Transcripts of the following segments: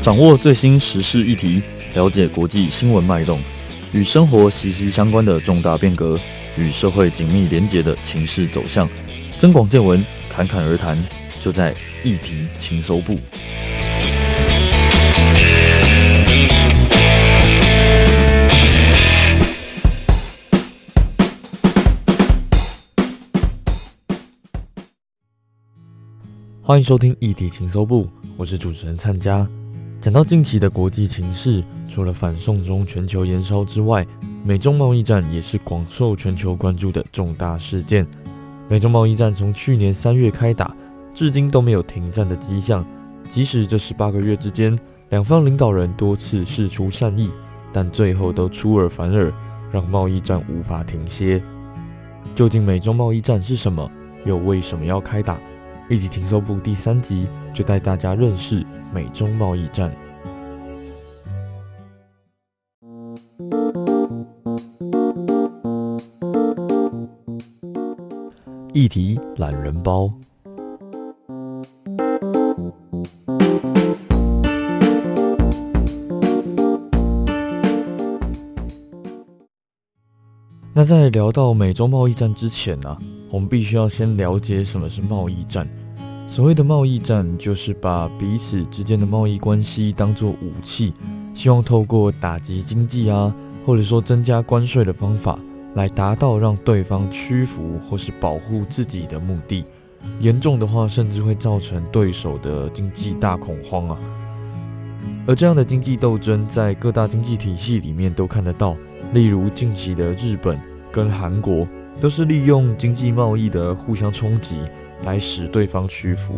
掌握最新时事议题，了解国际新闻脉动，与生活息息相关的重大变革，与社会紧密连结的情势走向，增广见闻，侃侃而谈，就在议题情搜部。欢迎收听议题情搜部，我是主持人灿佳。讲到近期的国际情势，除了反送中全球延烧之外，美中贸易战也是广受全球关注的重大事件。美中贸易战从去年三月开打，至今都没有停战的迹象。即使这十八个月之间，两方领导人多次释出善意，但最后都出尔反尔，让贸易战无法停歇。究竟美中贸易战是什么？又为什么要开打？议题情搜部第三集就带大家认识美中贸易战。议题懒人包。那在聊到美中贸易战之前呢、我们必须要先了解什么是贸易战。所谓的贸易战，就是把彼此之间的贸易关系当作武器，希望透过打击经济啊，或者说增加关税的方法，来达到让对方屈服或是保护自己的目的。严重的话，甚至会造成对手的经济大恐慌啊。而这样的经济斗争，在各大经济体系里面都看得到，例如近期的日本跟韩国，都是利用经济贸易的互相冲击。来使对方屈服，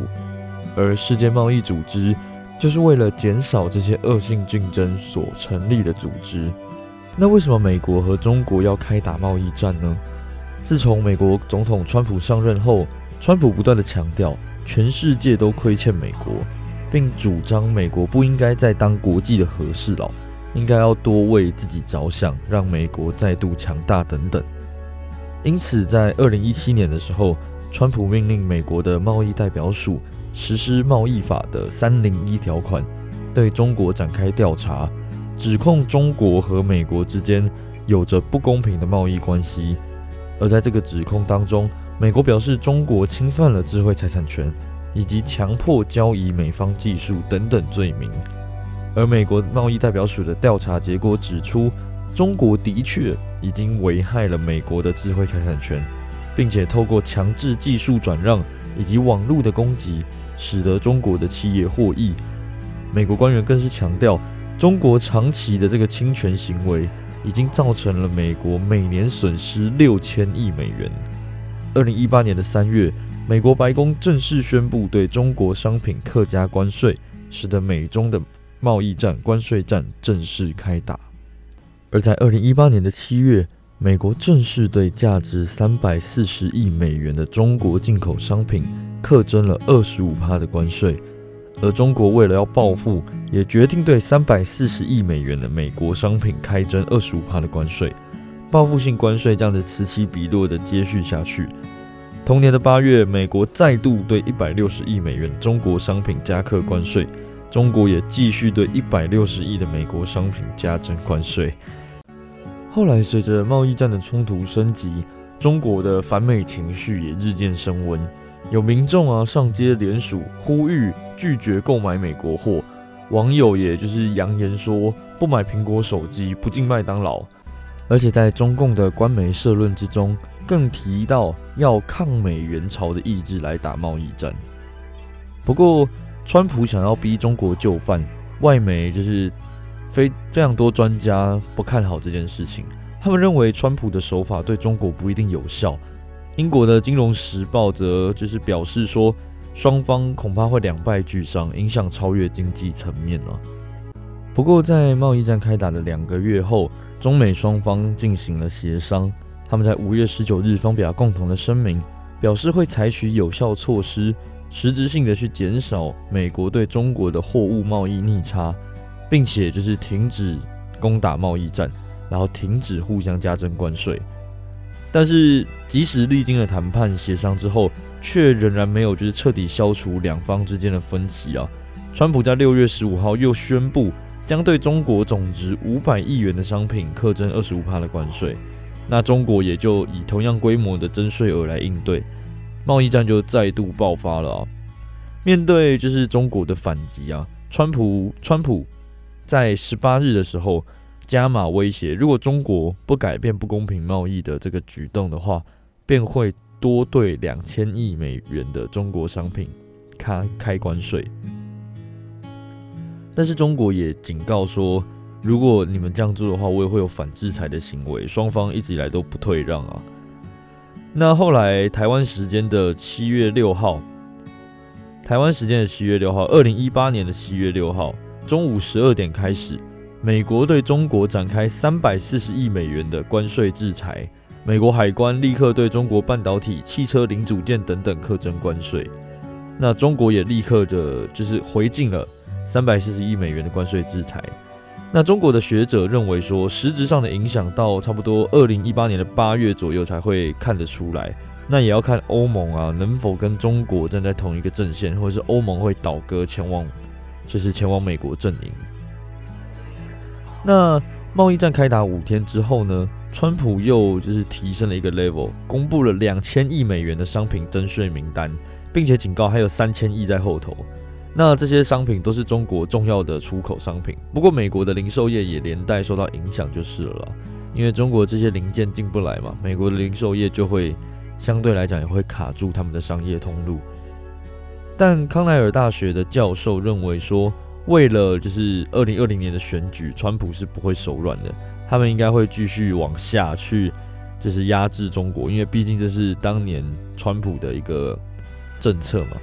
而世界贸易组织就是为了减少这些恶性竞争所成立的组织。那为什么美国和中国要开打贸易战呢？自从美国总统川普上任后，川普不断地强调，全世界都亏欠美国，并主张美国不应该再当国际的和事佬，应该要多为自己着想，让美国再度强大等等。因此，在二零一七年的时候，川普命令美国的贸易代表署实施贸易法的三零一条款，对中国展开调查，指控中国和美国之间有着不公平的贸易关系。而在这个指控当中，美国表示中国侵犯了智慧财产权，以及强迫交易美方技术等等罪名。而美国贸易代表署的调查结果指出，中国的确已经危害了美国的智慧财产权。并且透过强制技术转让以及网络的攻击，使得中国的企业获益。美国官员更是强调，中国长期的这个侵权行为已经造成了美国每年损失六千亿美元。二零一八年的三月，美国白宫正式宣布对中国商品课加关税，使得美中的贸易战、关税战正式开打。而在二零一八年的七月，美国正式对价值三百四十亿美元的中国进口商品课征了二十五趴的关税，而中国为了要报复，也决定对三百四十亿美元的美国商品开征二十五趴的关税。报复性关税这样子此起彼落的接续下去。同年的八月，美国再度对一百六十亿美元中国商品加课关税，中国也继续对一百六十亿的美国商品加征关税。后来，随着贸易战的冲突升级，中国的反美情绪也日渐升温。有民众啊上街联署，呼吁拒绝购买美国货。网友也就是扬言说，不买苹果手机，不进麦当劳。而且在中共的官媒社论之中，更提到要抗美援朝的意志来打贸易战。不过，川普想要逼中国就范，外媒就是。非非常多专家不看好这件事情，他们认为川普的手法对中国不一定有效。英国的《金融时报》则就是表示说，双方恐怕会两败俱伤，影响超越经济层面了。不过，在贸易战开打的两个月后，中美双方进行了协商，他们在五月十九日发表共同的声明，表示会采取有效措施，实质性的去减少美国对中国的货物贸易逆差。并且就是停止攻打贸易战，然后停止互相加征关税。但是即使历经了谈判协商之后，却仍然没有就是彻底消除两方之间的分歧啊。川普在六月十五号又宣布将对中国总值五百亿元的商品课征二十五趴的关税，那中国也就以同样规模的征税额来应对，贸易战就再度爆发了啊。面对就是中国的反击啊，川普川普在十八日的时候加码威胁，如果中国不改变不公平贸易的这个举动的话，便会多对两千亿美元的中国商品开开关税。但是中国也警告说，如果你们这样做的话，我也会有反制裁的行为。双方一直以来都不退让啊。那后来台湾时间的七月六号。台湾时间的七月六号，二零一八年的七月六号中午十二点开始，美国对中国展开三百四十亿美元的关税制裁。美国海关立刻对中国半导体、汽车零组件等等课征关税。那中国也立刻的，就是回敬了三百四十亿美元的关税制裁。那中国的学者认为说，实质上的影响到差不多二零一八年的八月左右才会看得出来。那也要看欧盟啊，能否跟中国站在同一个阵线，或者是欧盟会倒戈前往，就是前往美国阵营。那贸易战开打五天之后呢，川普又就是提升了一个 level，公布了两千亿美元的商品征税名单，并且警告还有三千亿在后头。那这些商品都是中国重要的出口商品，不过美国的零售业也连带受到影响就是了，因为中国这些零件进不来嘛，美国的零售业就会。相对来讲也会卡住他们的商业通路，但康奈尔大学的教授认为说，为了就是二零二零年的选举，川普是不会手软的，他们应该会继续往下去，就是压制中国，因为毕竟这是当年川普的一个政策嘛。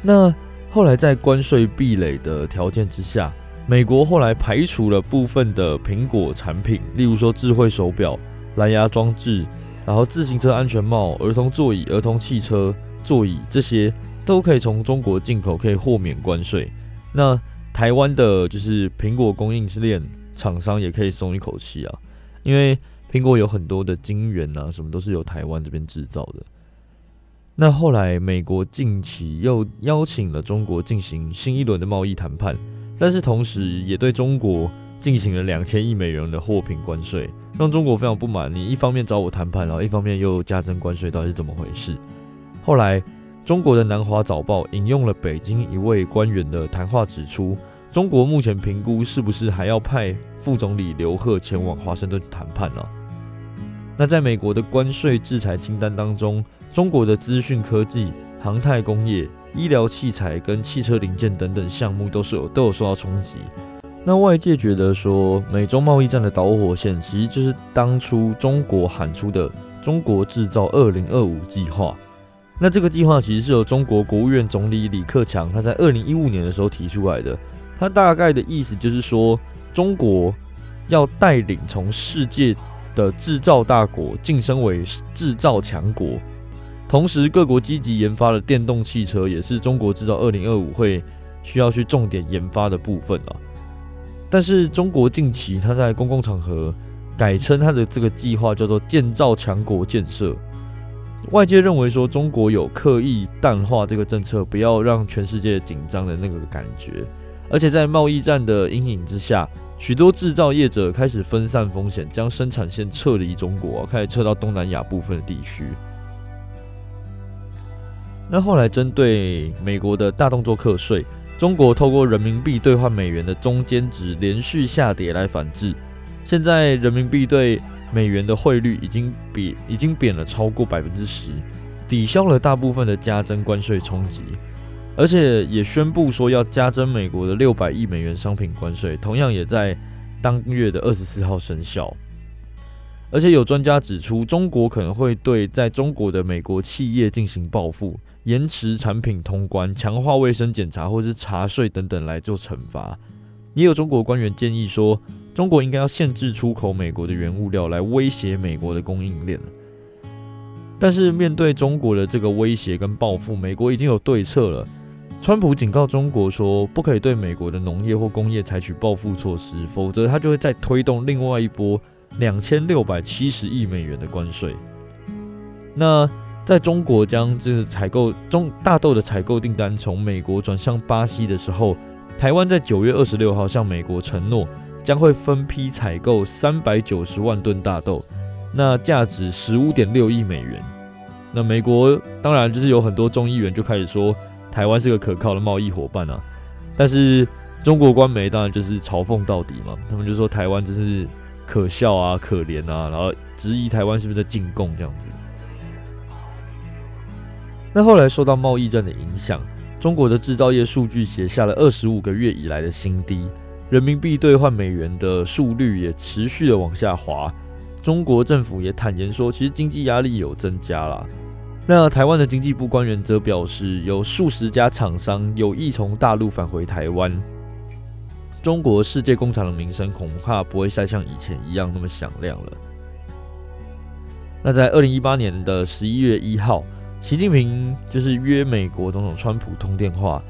那后来在关税壁垒的条件之下，美国后来排除了部分的苹果产品，例如说智慧手表、蓝牙装置。然后自行车安全帽、儿童座椅、儿童汽车座椅这些都可以从中国进口，可以豁免关税。那台湾的就是苹果供应链厂商也可以松一口气啊，因为苹果有很多的晶圆啊，什么都是由台湾这边制造的。那后来美国近期又邀请了中国进行新一轮的贸易谈判，但是同时也对中国进行了两千亿美元的货品关税。让中国非常不满，你一方面找我谈判，然后一方面又加征关税，到底是怎么回事？后来，中国的南华早报引用了北京一位官员的谈话，指出，中国目前评估是不是还要派副总理刘鹤前往华盛顿谈判呢、那在美国的关税制裁清单当中，中国的资讯科技、航太工业、医疗器材跟汽车零件等等项目都是有都有受到冲击。那外界觉得说，美中贸易战的导火线其实就是当初中国喊出的“中国制造二零二五”计划。那这个计划其实是由中国国务院总理李克强他在二零一五年的时候提出来的。他大概的意思就是说，中国要带领从世界的制造大国晋升为制造强国，同时各国积极研发的电动汽车也是中国制造二零二五会需要去重点研发的部分啊。但是中国近期，他在公共场合改称他的这个计划叫做“建造强国建设”。外界认为说，中国有刻意淡化这个政策，不要让全世界紧张的那个感觉。而且在贸易战的阴影之下，许多制造业者开始分散风险，将生产线撤离中国，开始撤到东南亚部分的地区。那后来针对美国的大动作课税。中国透过人民币兑换美元的中间值连续下跌来反制，现在人民币对美元的汇率已经贬已经贬了超过百分之十，抵消了大部分的加征关税冲击，而且也宣布说要加征美国的六百亿美元商品关税，同样也在当月的二十四号生效。而且有专家指出，中国可能会对在中国的美国企业进行报复，延迟产品通关、强化卫生检查或是查税等等来做惩罚。也有中国官员建议说，中国应该要限制出口美国的原物料，来威胁美国的供应链。但是面对中国的这个威胁跟报复，美国已经有对策了。川普警告中国说，不可以对美国的农业或工业采取报复措施，否则他就会再推动另外一波。两千六百七十亿美元的关税。那在中国将这个采购中大豆的采购订单从美国转向巴西的时候，台湾在九月二十六号向美国承诺将会分批采购三百九十万吨大豆，那价值十五点六亿美元。那美国当然就是有很多众议员就开始说台湾是个可靠的贸易伙伴啊，但是中国官媒当然就是嘲讽到底嘛，他们就说台湾真是可笑啊、可怜啊，然后质疑台湾是不是在进贡这样子。那后来受到贸易战的影响，中国的制造业数据写下了二十五个月以来的新低，人民币兑换美元的速率也持续的往下滑。中国政府也坦言说，其实经济压力有增加啦。那台湾的经济部官员则表示，有数十家厂商有意从大陆返回台湾。中国世界工厂的名声恐怕不会再像以前一样那么响亮了。那在二零一八年的十一月一号。习近平就是约美国总统川普通电话，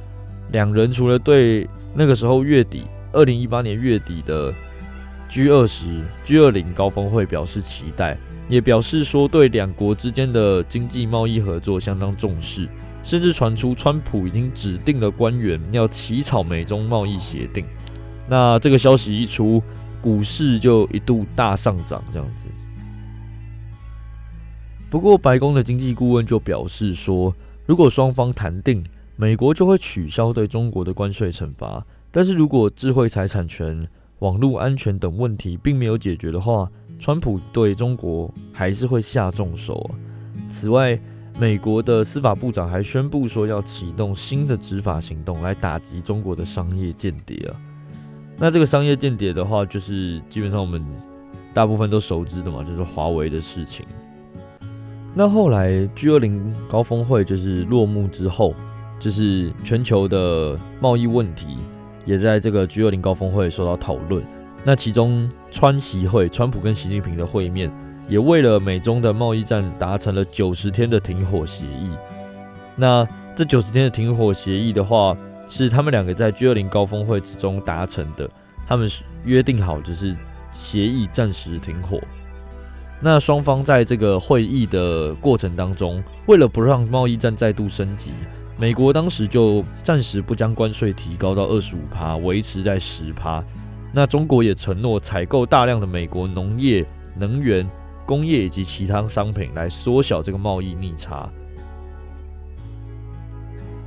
两人除了对那个时候月底，二零一八年月底的 G 二十、G 二零高峰会表示期待，也表示说对两国之间的经济贸易合作相当重视，甚至传出川普已经指定了官员要起草美中贸易协定。那这个消息一出，股市就一度大上涨，这样子。不过，白宫的经济顾问就表示说，如果双方谈定，美国就会取消对中国的关税惩罚。但是如果智慧财产权、网络安全等问题并没有解决的话，川普对中国还是会下重手啊。此外，美国的司法部长还宣布说要启动新的执法行动来打击中国的商业间谍啊。那这个商业间谍的话，就是基本上我们大部分都熟知的嘛，就是华为的事情。那后来 G 二零高峰会就是落幕之后，就是全球的贸易问题也在这个 G 二零高峰会受到讨论。那其中川习会，川普跟习近平的会面，也为了美中的贸易战达成了九十天的停火协议。那这九十天的停火协议的话，是他们两个在 G 二零高峰会之中达成的，他们约定好就是协议暂时停火。那双方在这个会议的过程当中，为了不让贸易战再度升级，美国当时就暂时不将关税提高到二十五趴，维持在十趴。那中国也承诺采购大量的美国农业、能源、工业以及其他商品来缩小这个贸易逆差。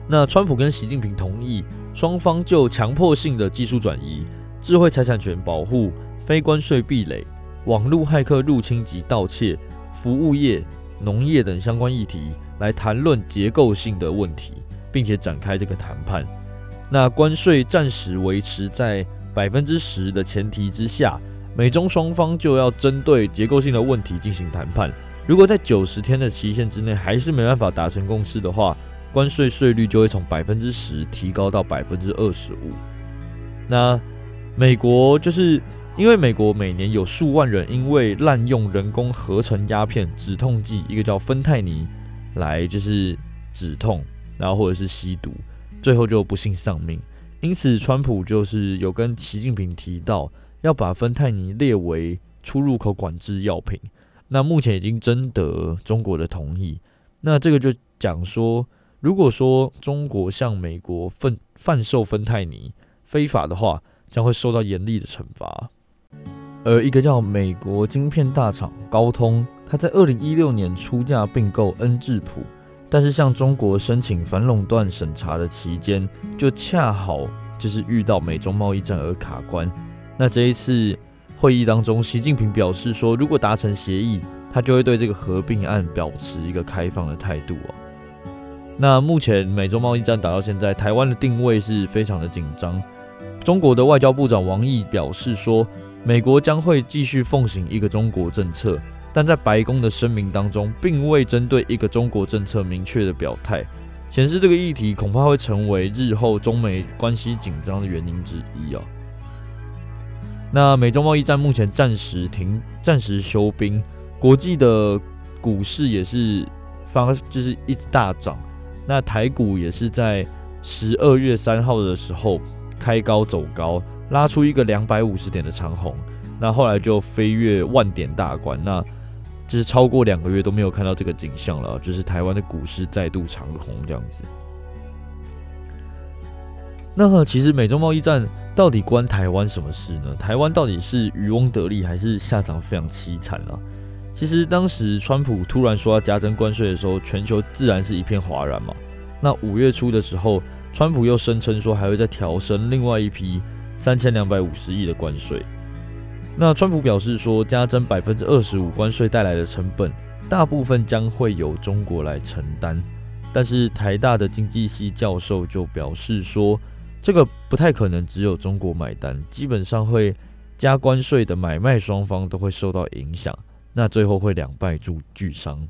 那川普跟习近平同意，双方就强迫性的技术转移、智慧财产权保护、非关税壁垒。网络骇客入侵及盗窃、服务业、农业等相关议题来谈论结构性的问题，并且展开这个谈判。那关税暂时维持在百分之十的前提之下，美中双方就要针对结构性的问题进行谈判。如果在九十天的期限之内还是没办法达成共识的话，关税税率就会从百分之十提高到百分之二十五。那美国就是。因为美国每年有数万人因为滥用人工合成鸦片止痛剂，一个叫芬太尼，来就是止痛，然后或者是吸毒，最后就不幸丧命。因此，川普就是有跟习近平提到要把芬太尼列为出入口管制药品。那目前已经征得中国的同意。那这个就讲说，如果说中国向美国贩贩售芬太尼非法的话，将会受到严厉的惩罚。而一个叫美国晶片大厂高通，他在二零一六年出价并购恩智浦，但是向中国申请反垄断审查的期间，就恰好就是遇到美中贸易战而卡关。那这一次会议当中，习近平表示说，如果达成协议，他就会对这个合并案保持一个开放的态度哦。那目前美中贸易战打到现在，台湾的定位是非常的紧张。中国的外交部长王毅表示说，美国将会继续奉行一个中国政策，但在白宫的声明当中，并未针对一个中国政策明确的表态，显示这个议题恐怕会成为日后中美关系紧张的原因之一啊。那美中贸易战目前暂时停，暂时休兵，国际的股市也是发，就是一直大涨。那台股也是在十二月三号的时候开高走高。拉出一个两百五十点的长红，那后来就飞越万点大关，那就是超过两个月都没有看到这个景象了，就是台湾的股市再度长红这样子。那其实美中贸易战到底关台湾什么事呢？台湾到底是渔翁得利，还是下场非常凄惨啊？其实当时川普突然说要加征关税的时候，全球自然是一片哗然嘛。那五月初的时候，川普又声称说还会再调升另外一批三千两百五十亿的关税。那川普表示说，加征百分之二十五关税带来的成本，大部分将会由中国来承担。但是台大的经济系教授就表示说，这个不太可能只有中国买单，基本上会加关税的买卖双方都会受到影响。那最后会两败俱伤。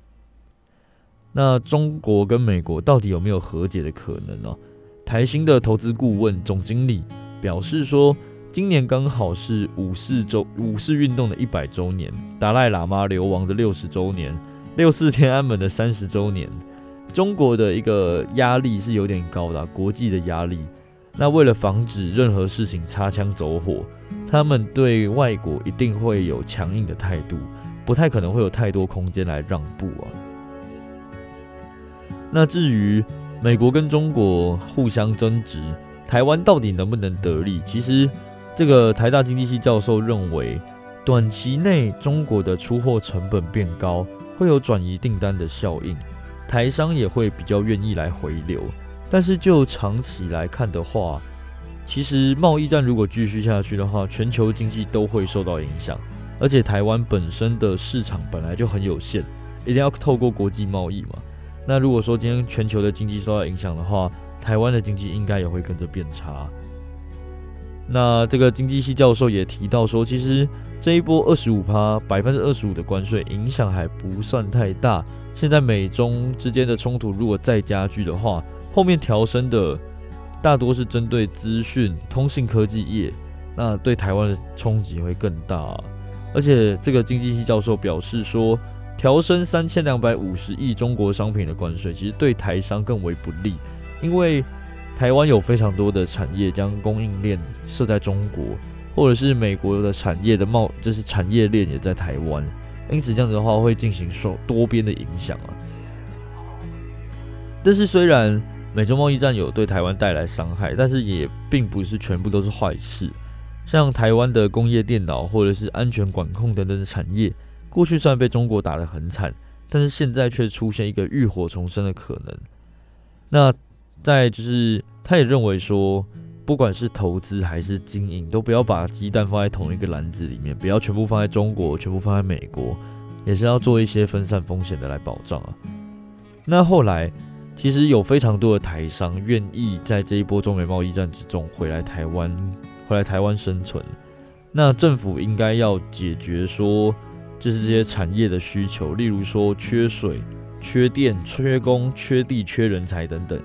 那中国跟美国到底有没有和解的可能呢？台新的投资顾问总经理表示说，今年刚好是五四周五四运动的一百周年，达赖喇嘛流亡的六十周年，六四天安门的三十周年。中国的一个压力是有点高的，国际的压力。那为了防止任何事情擦枪走火，他们对外国一定会有强硬的态度。不太可能会有太多空间来让步啊。那至于美国跟中国互相争执，台湾到底能不能得利？其实，这个台大经济系教授认为，短期内中国的出货成本变高，会有转移订单的效应，台商也会比较愿意来回流。但是就长期来看的话，其实贸易战如果继续下去的话，全球经济都会受到影响。而且台湾本身的市场本来就很有限，一定要透过国际贸易嘛。那如果说今天全球的经济受到影响的话，台湾的经济应该也会跟着变差。那这个经济系教授也提到说，其实这一波二十五趴百分之二十五的关税影响还不算太大。现在美中之间的冲突如果再加剧的话，后面调升的大多是针对资讯通信科技业，那对台湾的冲击会更大。而且，这个经济系教授表示说，调升三千两百五十亿中国商品的关税，其实对台商更为不利，因为台湾有非常多的产业将供应链设在中国，或者是美国的产业的贸，就是产业链也在台湾，因此这样子的话会进行受多边的影响啊。但是，虽然美洲贸易战有对台湾带来伤害，但是也并不是全部都是坏事。像台湾的工业电脑或者是安全管控等等的产业，过去虽然被中国打得很惨，但是现在却出现一个浴火重生的可能。那再就是，他也认为说，不管是投资还是经营，都不要把鸡蛋放在同一个篮子里面，不要全部放在中国，全部放在美国，也是要做一些分散风险的来保障啊。那后来，其实有非常多的台商愿意在这一波中美贸易战之中回来台湾。回来台湾生存，那政府应该要解决说，就是这些产业的需求，例如说缺水、缺电、缺工、缺地、缺人才等等。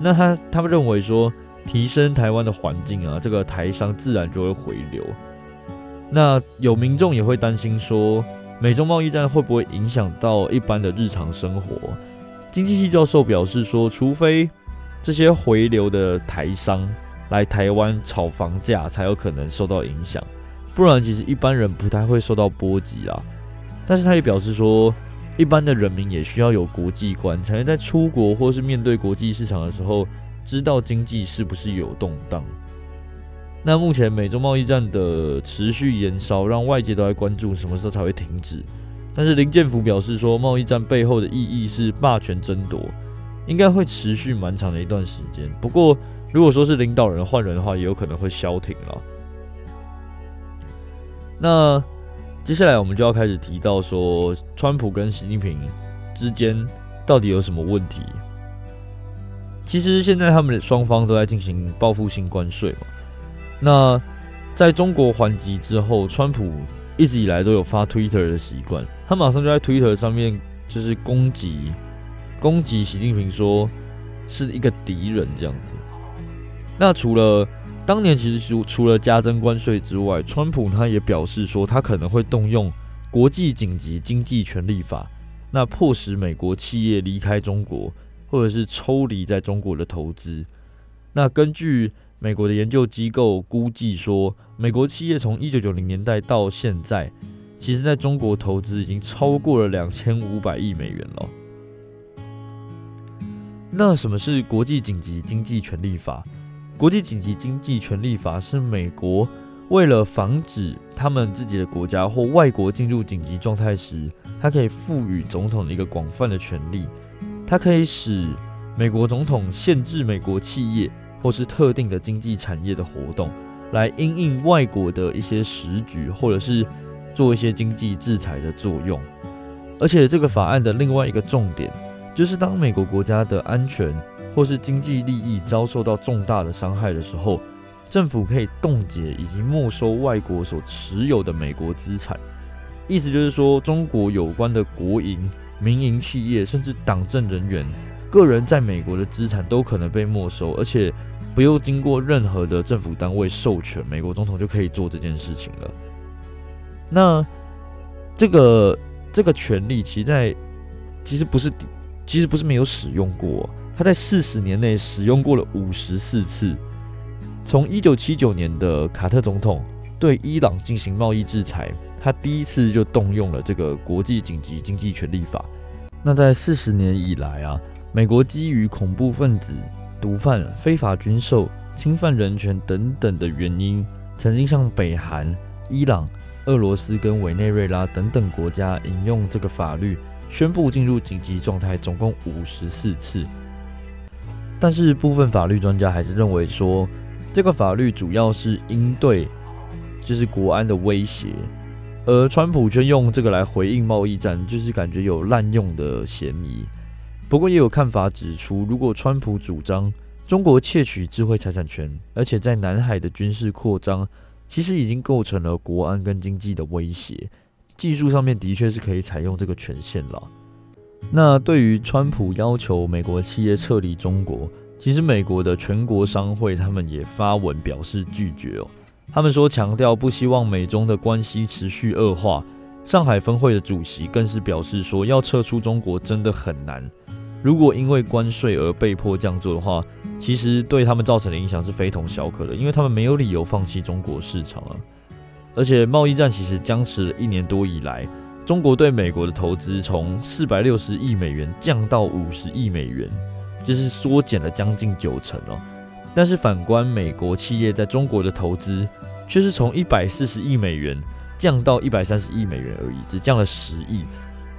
那他他们认为说，提升台湾的环境啊，这个台商自然就会回流。那有民众也会担心说，美中贸易战会不会影响到一般的日常生活？经济系教授表示说，除非这些回流的台商。来台湾炒房价才有可能受到影响，不然其实一般人不太会受到波及啦。但是他也表示说，一般的人民也需要有国际观，才能在出国或是面对国际市场的时候，知道经济是不是有动荡。那目前美中贸易战的持续延烧，让外界都在关注什么时候才会停止。但是林建福表示说，贸易战背后的意义是霸权争夺，应该会持续蛮长的一段时间。不过，如果说是领导人换人的话，也有可能会消停了。那接下来我们就要开始提到说，川普跟习近平之间到底有什么问题？其实现在他们双方都在进行报复性关税嘛。那在中国还击之后，川普一直以来都有发 Twitter 的习惯，他马上就在 Twitter 上面就是攻击攻击习近平，说是一个敌人这样子。那除了当年其实除除了加征关税之外，川普他也表示说，他可能会动用国际紧急经济权力法，那迫使美国企业离开中国，或者是抽离在中国的投资。那根据美国的研究机构估计说，美国企业从一九九零年代到现在，其实在中国投资已经超过了两千五百亿美元了。那什么是国际紧急经济权利法？国际紧急经济权利法是美国为了防止他们自己的国家或外国进入紧急状态时，它可以赋予总统的一个广泛的权利，它可以使美国总统限制美国企业。或是特定的经济产业的活动，来因应外国的一些时局，或者是做一些经济制裁的作用。而且这个法案的另外一个重点，就是当美国国家的安全或是经济利益遭受到重大的伤害的时候，政府可以冻结以及没收外国所持有的美国资产。意思就是说，中国有关的国营、民营企业，甚至党政人员。个人在美国的资产都可能被没收，而且不用经过任何的政府单位授权，美国总统就可以做这件事情了。那这个这个权利，其实在其实不是其实不是没有使用过，他在四十年内使用过了五十四次。从一九七九年的卡特总统对伊朗进行贸易制裁，他第一次就动用了这个国际紧急经济权利法。那在四十年以来啊。美国基于恐怖分子、毒贩、非法军售、侵犯人权等等的原因，曾经向北韩、伊朗、俄罗斯跟委内瑞拉等等国家引用这个法律，宣布进入紧急状态，总共五十四次。但是部分法律专家还是认为说，这个法律主要是应对就是国安的威胁，而川普却用这个来回应贸易战，就是感觉有滥用的嫌疑。不过也有看法指出，如果川普主张中国窃取智慧财产权，而且在南海的军事扩张，其实已经构成了国安跟经济的威胁。技术上面的确是可以采用这个权限了。那对于川普要求美国企业撤离中国，其实美国的全国商会他们也发文表示拒绝哦。他们说强调不希望美中的关系持续恶化。上海峰会的主席更是表示说，要撤出中国真的很难。如果因为关税而被迫这样做的话，其实对他们造成的影响是非同小可的，因为他们没有理由放弃中国市场啊。而且贸易战其实僵持了一年多以来，中国对美国的投资从四百六十亿美元降到五十亿美元，就是缩减了将近九成哦。但是反观美国企业在中国的投资，却是从一百四十亿美元降到一百三十亿美元而已，只降了十亿。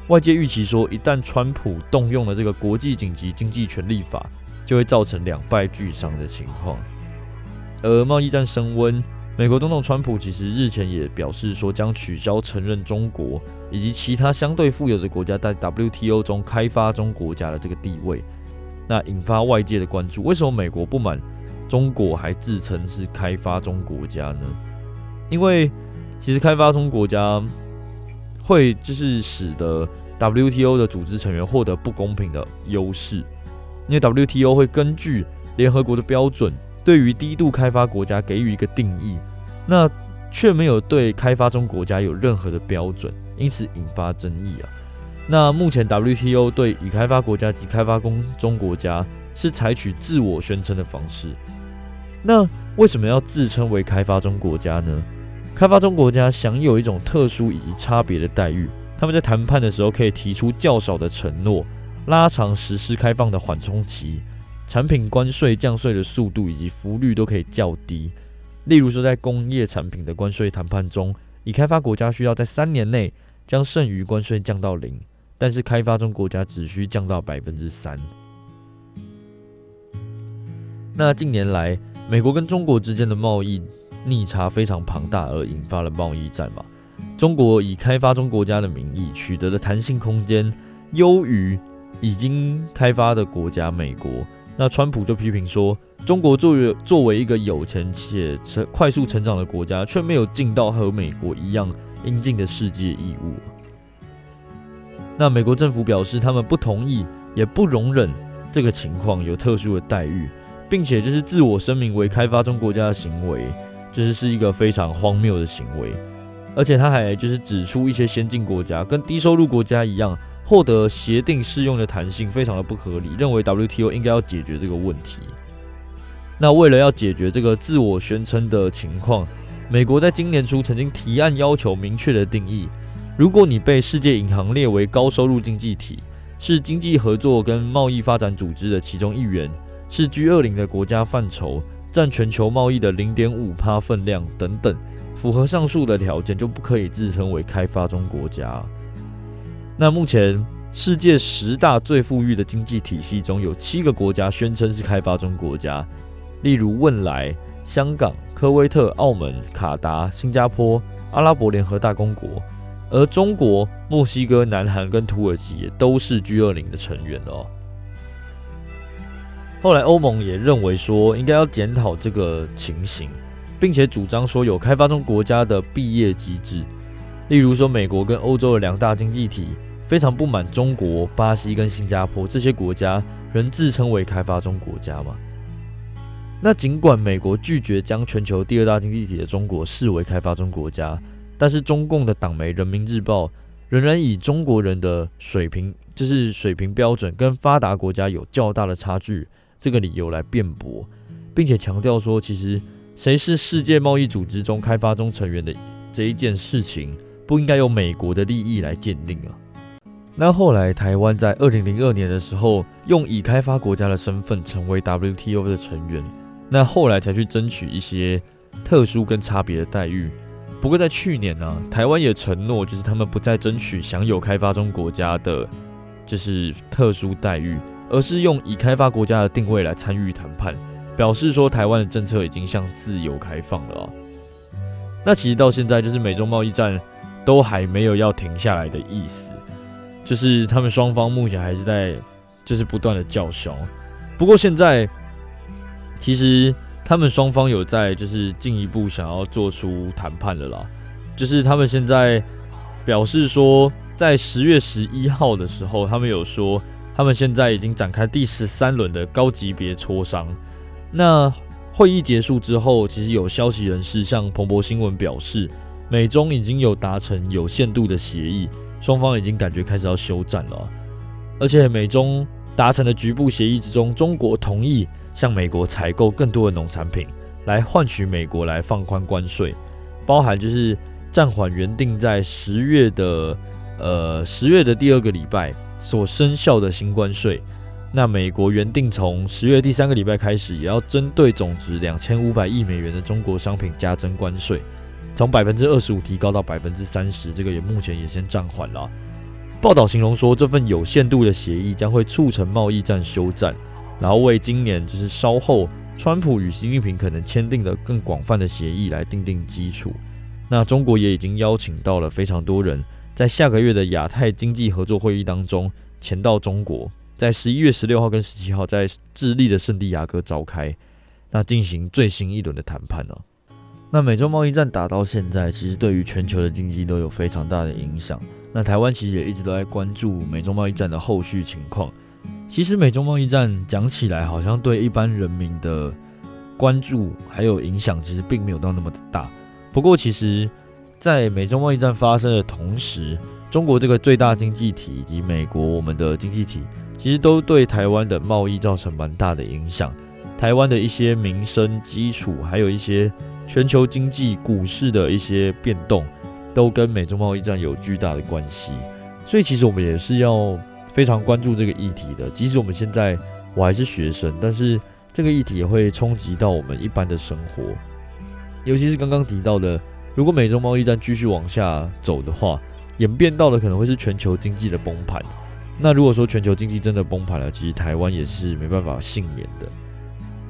外界预期说，一旦川普动用了这个国际紧急经济权利法，就会造成两败俱伤的情况。而贸易战升温，美国总统川普其实日前也表示说，将取消承认中国以及其他相对富有的国家在 WTO 中开发中国家的这个地位，那引发外界的关注。为什么美国不满中国还自称是开发中国家呢？因为其实开发中国家会就是使得。WTO 的组织成员获得不公平的优势，因为 WTO 会根据联合国的标准，对于低度开发国家给予一个定义，那却没有对开发中国家有任何的标准，因此引发争议啊。那目前 WTO 对已开发国家及开发中国家是采取自我宣称的方式，那为什么要自称为开发中国家呢？开发中国家享有一种特殊以及差别的待遇。他们在谈判的时候可以提出较少的承诺，拉长实施开放的缓冲期，产品关税降税的速度以及幅率都可以较低。例如说，在工业产品的关税谈判中，已开发国家需要在三年内将剩余关税降到零，但是开发中国家只需降到百分之三。那近年来，美国跟中国之间的贸易逆差非常庞大，而引发了贸易战嘛。中国以开发中国家的名义取得的弹性空间优于已经开发的国家美国，那川普就批评说，中国作为作为一个有钱且成快速成长的国家，却没有尽到和美国一样应尽的世界义务。那美国政府表示，他们不同意，也不容忍这个情况有特殊的待遇，并且就是自我声明为开发中国家的行为，就是是一个非常荒谬的行为。而且他还就是指出一些先进国家跟低收入国家一样，获得协定适用的弹性非常的不合理，认为 WTO 应该要解决这个问题。那为了要解决这个自我宣称的情况，美国在今年初曾经提案要求明确的定义：如果你被世界银行列为高收入经济体，是经济合作跟贸易发展组织的其中一员，是 G20 的国家范畴，占全球贸易的零点五趴分量等等，符合上述的条件就不可以自称为开发中国家。那目前世界十大最富裕的经济体系中有七个国家宣称是开发中国家，例如汶莱、香港、科威特、澳门、卡达、新加坡、阿拉伯联合大公国，而中国、墨西哥、南韩跟土耳其也都是 G20 的成员哦。后来欧盟也认为说应该要检讨这个情形，并且主张说有开发中国家的毕业机制，例如说美国跟欧洲的两大经济体非常不满中国、巴西跟新加坡这些国家仍自称为开发中国家嘛。那尽管美国拒绝将全球第二大经济体的中国视为开发中国家，但是中共的党媒《人民日报》仍然以中国人的水平，就是水平标准跟发达国家有较大的差距这个理由来辩驳，并且强调说，其实谁是世界贸易组织中开发中成员的这一件事情，不应该由美国的利益来鉴定啊。那后来台湾在二零零二年的时候，用已开发国家的身份成为 WTO 的成员。那后来才去争取一些特殊跟差别的待遇。不过在去年呢、台湾也承诺，就是他们不再争取享有开发中国家的，就是特殊待遇，而是用已开发国家的定位来参与谈判，表示说台湾的政策已经向自由开放了啊。那其实到现在，就是美中贸易战都还没有要停下来的意思，就是他们双方目前还是在就是不断的叫嚣。不过现在。其实他们双方有在，就是进一步想要做出谈判了啦。就是他们现在表示说，在十月十一号的时候，他们有说，他们现在已经展开第十三轮的高级别磋商。那会议结束之后，其实有消息人士向彭博新闻表示，美中已经有达成有限度的协议，双方已经感觉开始要休战了。而且美中达成的局部协议之中，中国同意。向美国采购更多的农产品，来换取美国来放宽关税，包含就是暂缓原定在十月的呃十月的第二个礼拜所生效的新关税。那美国原定从十月第三个礼拜开始，也要针对总值两千五百亿美元的中国商品加征关税，从百分之二十五提高到百分之三十。这个也目前也先暂缓了。报道形容说，这份有限度的协议将会促成贸易战休战。然后为今年就是稍后，川普与习近平可能签订的更广泛的协议来奠定基础。那中国也已经邀请到了非常多人，在下个月的亚太经济合作会议当中前到中国，在十一月十六号跟十七号在智利的圣地亚哥召开，那进行最新一轮的谈判呢。那美中贸易战打到现在，其实对于全球的经济都有非常大的影响。那台湾其实也一直都在关注美中贸易战的后续情况。其实美中贸易战讲起来，好像对一般人民的关注还有影响，其实并没有到那么的大。不过，其实，在美中贸易战发生的同时，中国这个最大经济体以及美国我们的经济体，其实都对台湾的贸易造成蛮大的影响。台湾的一些民生基础，还有一些全球经济股市的一些变动，都跟美中贸易战有巨大的关系。所以，其实我们也是要。非常关注这个议题的，即使我们现在我还是学生，但是这个议题也会冲击到我们一般的生活，尤其是刚刚提到的，如果美中贸易战继续往下走的话，演变到的可能会是全球经济的崩盘。那如果说全球经济真的崩盘了，其实台湾也是没办法幸免的。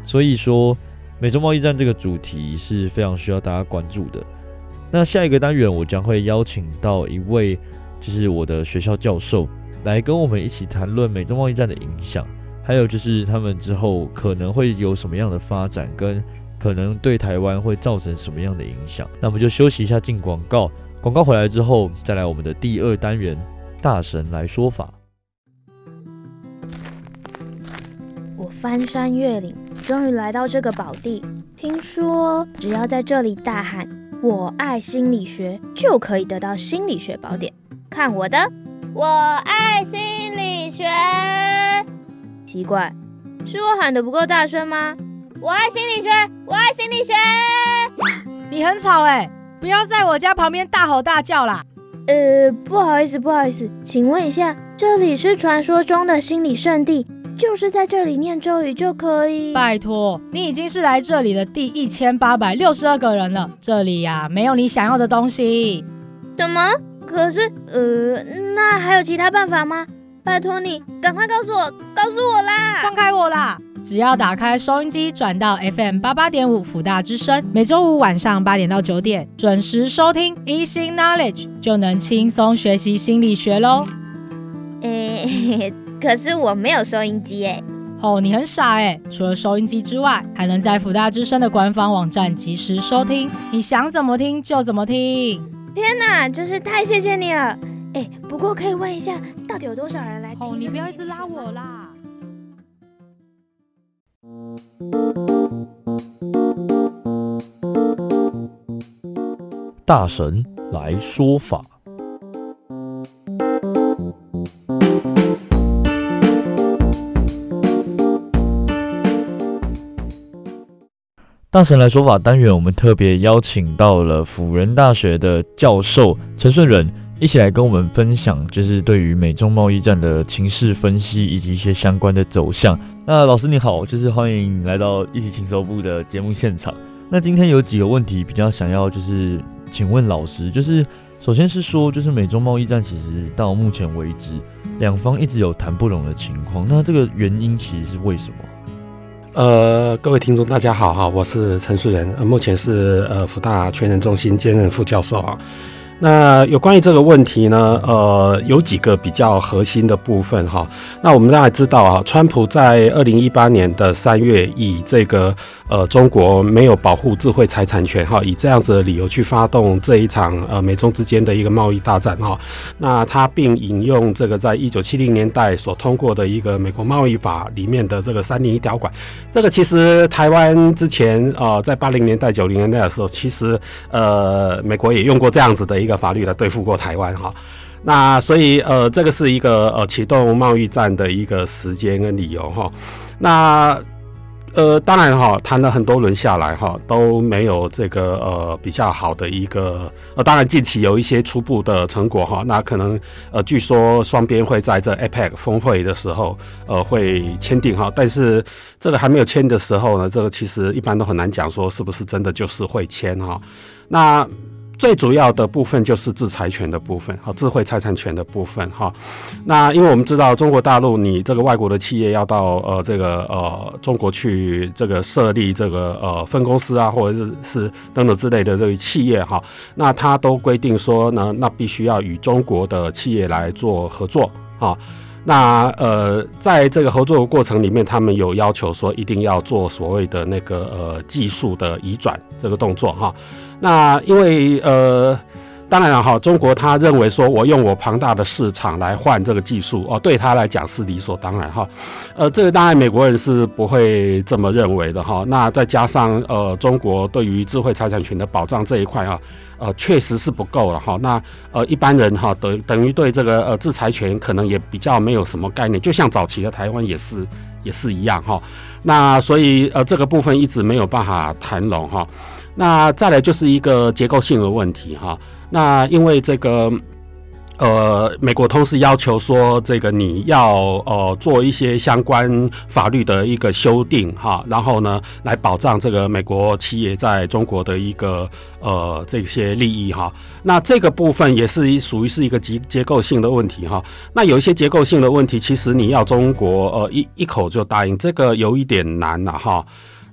所以说，美中贸易战这个主题是非常需要大家关注的。那下一个单元，我将会邀请到一位，就是我的学校教授。来跟我们一起谈论美中贸易战的影响，还有就是他们之后可能会有什么样的发展，跟可能对台湾会造成什么样的影响。那我们就休息一下，进广告。广告回来之后，再来我们的第二单元——大神来说法。我翻山越岭，终于来到这个宝地。听说只要在这里大喊“我爱心理学”，就可以得到心理学宝典。看我的！我爱心理学。奇怪，是我喊得不够大声吗？我爱心理学，我爱心理学。你很吵哎，不要在我家旁边大吼大叫啦。呃，不好意思，不好意思，请问一下，这里是传说中的心理圣地，就是在这里念咒语就可以？拜托，你已经是来这里的第一千八百六十二个人了，这里呀、啊、没有你想要的东西。什么？可是，呃，那还有其他办法吗？拜托你，赶快告诉我，告诉我啦！放开我啦！只要打开收音机，转到 FM 八八点五辅大之声，每周五晚上八点到九点准时收听 Easy Knowledge，就能轻松学习心理学喽。诶，可是我没有收音机诶。哦，你很傻诶。除了收音机之外，还能在福大之声的官方网站及时收听，你想怎么听就怎么听。天哪，真是太谢谢你了！哎，不过可以问一下，到底有多少人来听？哦，你不要一直拉我啦。大神来说法。大神来说法单元，我们特别邀请到了辅仁大学的教授陈顺仁。一起来跟我们分享，就是对于美中贸易战的情势分析以及一些相关的走向。那老师你好，就是欢迎来到一起情搜部的节目现场。那今天有几个问题比较想要就是请问老师，就是首先是说，就是美中贸易战其实到目前为止，两方一直有谈不拢的情况。那这个原因其实是为什么？呃，各位听众大家好哈，我是陈树仁，目前是呃福大全人中心兼任副教授啊。那有关于这个问题呢，呃，有几个比较核心的部分哈。那我们大家知道啊，川普在二零一八年的三月以这个呃中国没有保护智慧财产权哈，以这样子的理由去发动这一场呃美中之间的一个贸易大战哈。那他并引用这个在一九七零年代所通过的一个美国贸易法里面的这个三零一条款。这个其实台湾之前呃在八零年代九零年代的时候，其实呃美国也用过这样子的一个。法律来对付过台湾哈，那所以呃，这个是一个呃启动贸易战的一个时间跟理由哈。那呃，当然哈，谈了很多轮下来哈，都没有这个呃比较好的一个呃，当然近期有一些初步的成果哈。那可能呃，据说双边会在这 APEC 峰会的时候呃会签订哈，但是这个还没有签的时候呢，这个其实一般都很难讲说是不是真的就是会签哈。那最主要的部分就是制裁权的部分，和智慧财产权的部分，哈。那因为我们知道中国大陆，你这个外国的企业要到呃这个呃中国去这个设立这个呃分公司啊，或者是是等等之类的这个企业哈，那它都规定说呢，那必须要与中国的企业来做合作啊。那呃，在这个合作的过程里面，他们有要求说一定要做所谓的那个呃技术的移转这个动作哈。那因为呃，当然了哈，中国他认为说，我用我庞大的市场来换这个技术哦，对他来讲是理所当然哈。呃，这个当然美国人是不会这么认为的哈。那再加上呃，中国对于智慧财产权的保障这一块啊，呃，确实是不够了哈。那呃，一般人哈等等于对这个呃制裁权可能也比较没有什么概念，就像早期的台湾也是也是一样哈。那所以呃，这个部分一直没有办法谈拢哈。那再来就是一个结构性的问题哈，那因为这个呃，美国同时要求说，这个你要呃做一些相关法律的一个修订哈，然后呢来保障这个美国企业在中国的一个呃这些利益哈，那这个部分也是属于是一个结结构性的问题哈，那有一些结构性的问题，其实你要中国呃一一口就答应，这个有一点难了哈。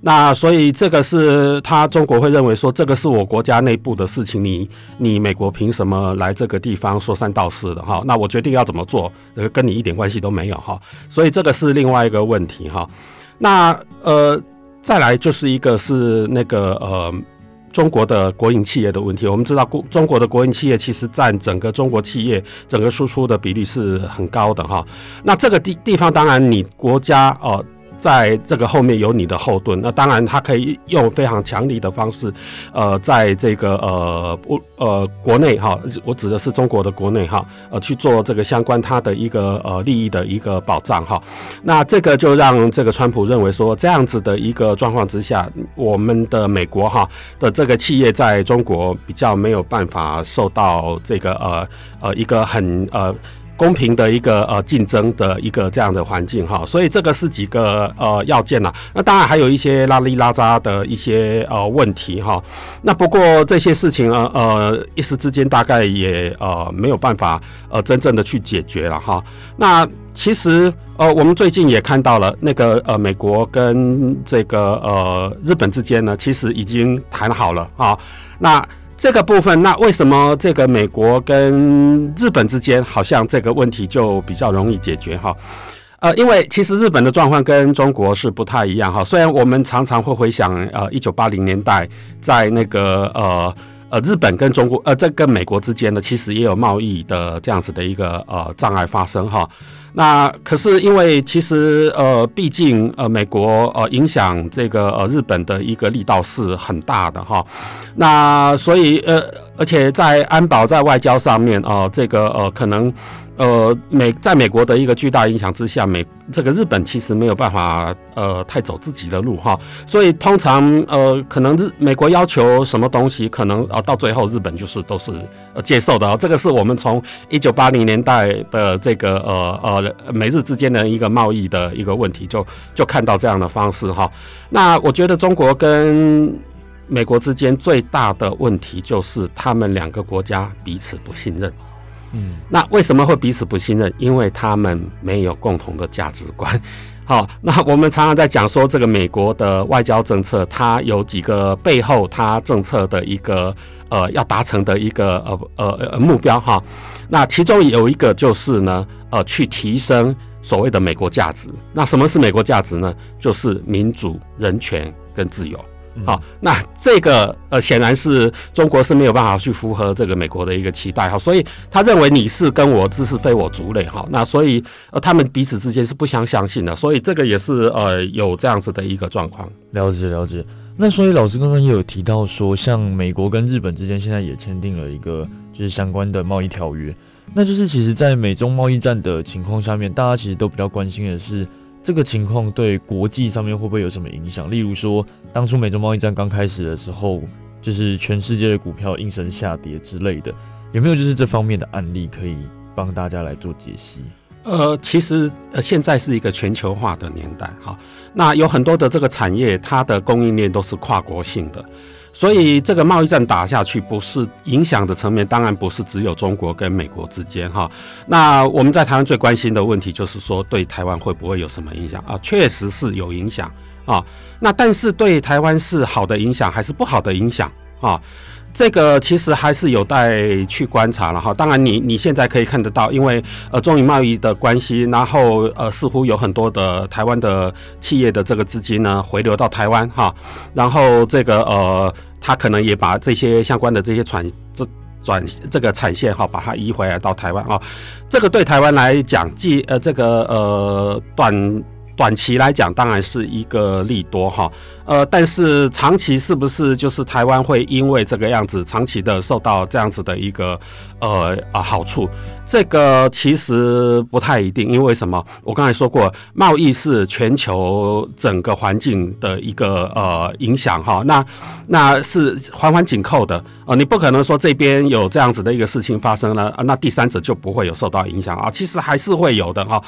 那所以这个是他中国会认为说，这个是我国家内部的事情，你你美国凭什么来这个地方说三道四的哈？那我决定要怎么做，呃，跟你一点关系都没有哈。所以这个是另外一个问题哈。那呃，再来就是一个是那个呃中国的国营企业的问题。我们知道中国的国营企业其实占整个中国企业整个输出的比例是很高的哈。那这个地地方当然你国家哦。在这个后面有你的后盾。那当然，他可以用非常强力的方式，呃，在这个呃不呃国内哈，我指的是中国的国内哈，呃去做这个相关他的一个呃利益的一个保障哈。那这个就让这个川普认为说，这样子的一个状况之下，我们的美国哈的这个企业在中国比较没有办法受到这个呃呃一个很呃。公平的一个呃竞争的一个这样的环境哈，所以这个是几个呃要件呐。那当然还有一些拉里拉扎的一些呃问题哈。那不过这些事情呢呃一时之间大概也呃没有办法呃真正的去解决了哈。那其实呃我们最近也看到了那个呃美国跟这个呃日本之间呢，其实已经谈好了啊。那这个部分，那为什么这个美国跟日本之间好像这个问题就比较容易解决哈？呃，因为其实日本的状况跟中国是不太一样哈。虽然我们常常会回想呃一九八零年代在那个呃呃日本跟中国呃这跟美国之间呢，其实也有贸易的这样子的一个呃障碍发生哈。那可是因为其实呃，毕竟呃，美国呃影响这个呃日本的一个力道是很大的哈。那所以呃，而且在安保在外交上面啊，呃，这个呃可能。呃，美在美国的一个巨大影响之下，美这个日本其实没有办法呃太走自己的路哈，所以通常呃可能日美国要求什么东西，可能呃到最后日本就是都是呃接受的啊，这个是我们从一九八零年代的这个呃呃美日之间的一个贸易的一个问题，就就看到这样的方式哈。那我觉得中国跟美国之间最大的问题就是他们两个国家彼此不信任。嗯，那为什么会彼此不信任？因为他们没有共同的价值观。好，那我们常常在讲说，这个美国的外交政策，它有几个背后它政策的一个呃要达成的一个呃呃呃目标哈。那其中有一个就是呢，呃，去提升所谓的美国价值。那什么是美国价值呢？就是民主、人权跟自由。好，那这个呃，显然是中国是没有办法去符合这个美国的一个期待哈，所以他认为你是跟我之是非我族类哈，那所以呃，他们彼此之间是不相相信的，所以这个也是呃有这样子的一个状况。了解了解。那所以老师刚刚也有提到说，像美国跟日本之间现在也签订了一个就是相关的贸易条约，那就是其实在美中贸易战的情况下面，大家其实都比较关心的是。这个情况对国际上面会不会有什么影响？例如说，当初美中贸易战刚开始的时候，就是全世界的股票应声下跌之类的，有没有就是这方面的案例可以帮大家来做解析？呃，其实呃，现在是一个全球化的年代，哈，那有很多的这个产业，它的供应链都是跨国性的。所以这个贸易战打下去，不是影响的层面，当然不是只有中国跟美国之间哈。那我们在台湾最关心的问题就是说，对台湾会不会有什么影响啊？确实是有影响啊。那但是对台湾是好的影响还是不好的影响啊？这个其实还是有待去观察了哈。当然你，你现在可以看得到，因为呃中美贸易的关系，然后呃似乎有很多的台湾的企业的这个资金呢回流到台湾哈，然后这个呃他可能也把这些相关的这些转这转这个产线哈，把它移回来到台湾啊。这个对台湾来讲，既呃这个呃短短期来讲，当然是一个利多哈。呃，但是长期是不是就是台湾会因为这个样子长期的受到这样子的一个呃啊好处？这个其实不太一定，因为什么？我刚才说过，贸易是全球整个环境的一个呃影响哈。那那是环环紧扣的呃，你不可能说这边有这样子的一个事情发生了，那第三者就不会有受到影响啊。其实还是会有的哈。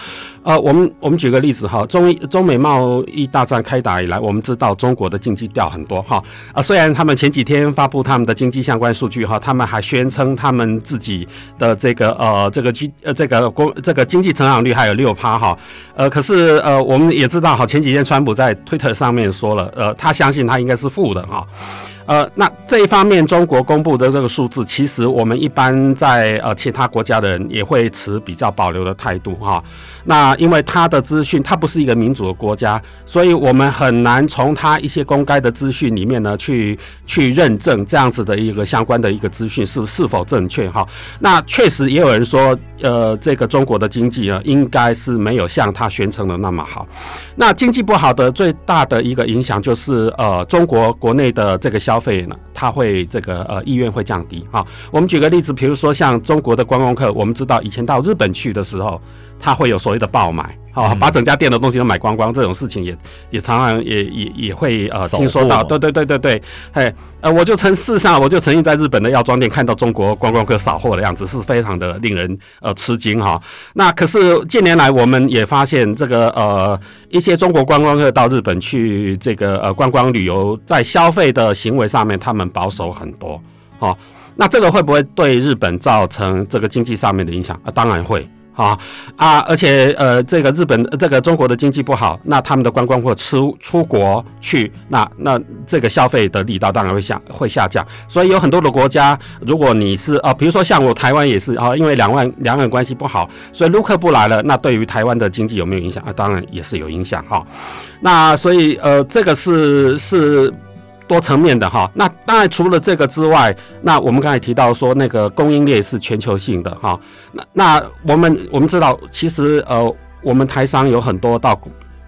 呃，我们我们举个例子哈，中中美贸易大战开打以来，我们知道中。中国的经济掉很多哈啊，虽然他们前几天发布他们的经济相关数据哈，他们还宣称他们自己的这个呃这个经呃这个国这个经济成长率还有六趴哈，呃可是呃我们也知道哈，前几天川普在推特上面说了，呃他相信他应该是负的哈。呃，那这一方面，中国公布的这个数字，其实我们一般在呃其他国家的人也会持比较保留的态度哈。那因为它的资讯，它不是一个民主的国家，所以我们很难从它一些公开的资讯里面呢去去认证这样子的一个相关的一个资讯是是否正确哈。那确实也有人说，呃，这个中国的经济呢，应该是没有像他宣称的那么好。那经济不好的最大的一个影响就是呃，中国国内的这个消费呢，他会这个呃意愿会降低啊。我们举个例子，比如说像中国的观光客，我们知道以前到日本去的时候，他会有所谓的爆买。好，把整家店的东西都买光光，这种事情也也常常也也也会呃听说到，对对对对对，嘿，呃，我就曾事实上，我就曾经在日本的药妆店看到中国观光客扫货的样子，是非常的令人呃吃惊哈。那可是近年来我们也发现，这个呃一些中国观光客到日本去这个呃观光旅游，在消费的行为上面，他们保守很多。哦，那这个会不会对日本造成这个经济上面的影响？啊，当然会。啊啊！而且呃，这个日本这个中国的经济不好，那他们的观光客出出国去，那那这个消费的力道当然会下会下降。所以有很多的国家，如果你是啊，比如说像我台湾也是啊，因为两岸两岸关系不好，所以陆客不来了，那对于台湾的经济有没有影响啊？当然也是有影响哈。那所以呃，这个是是。多层面的哈，那当然除了这个之外，那我们刚才提到说那个供应链是全球性的哈，那那我们我们知道，其实呃，我们台商有很多到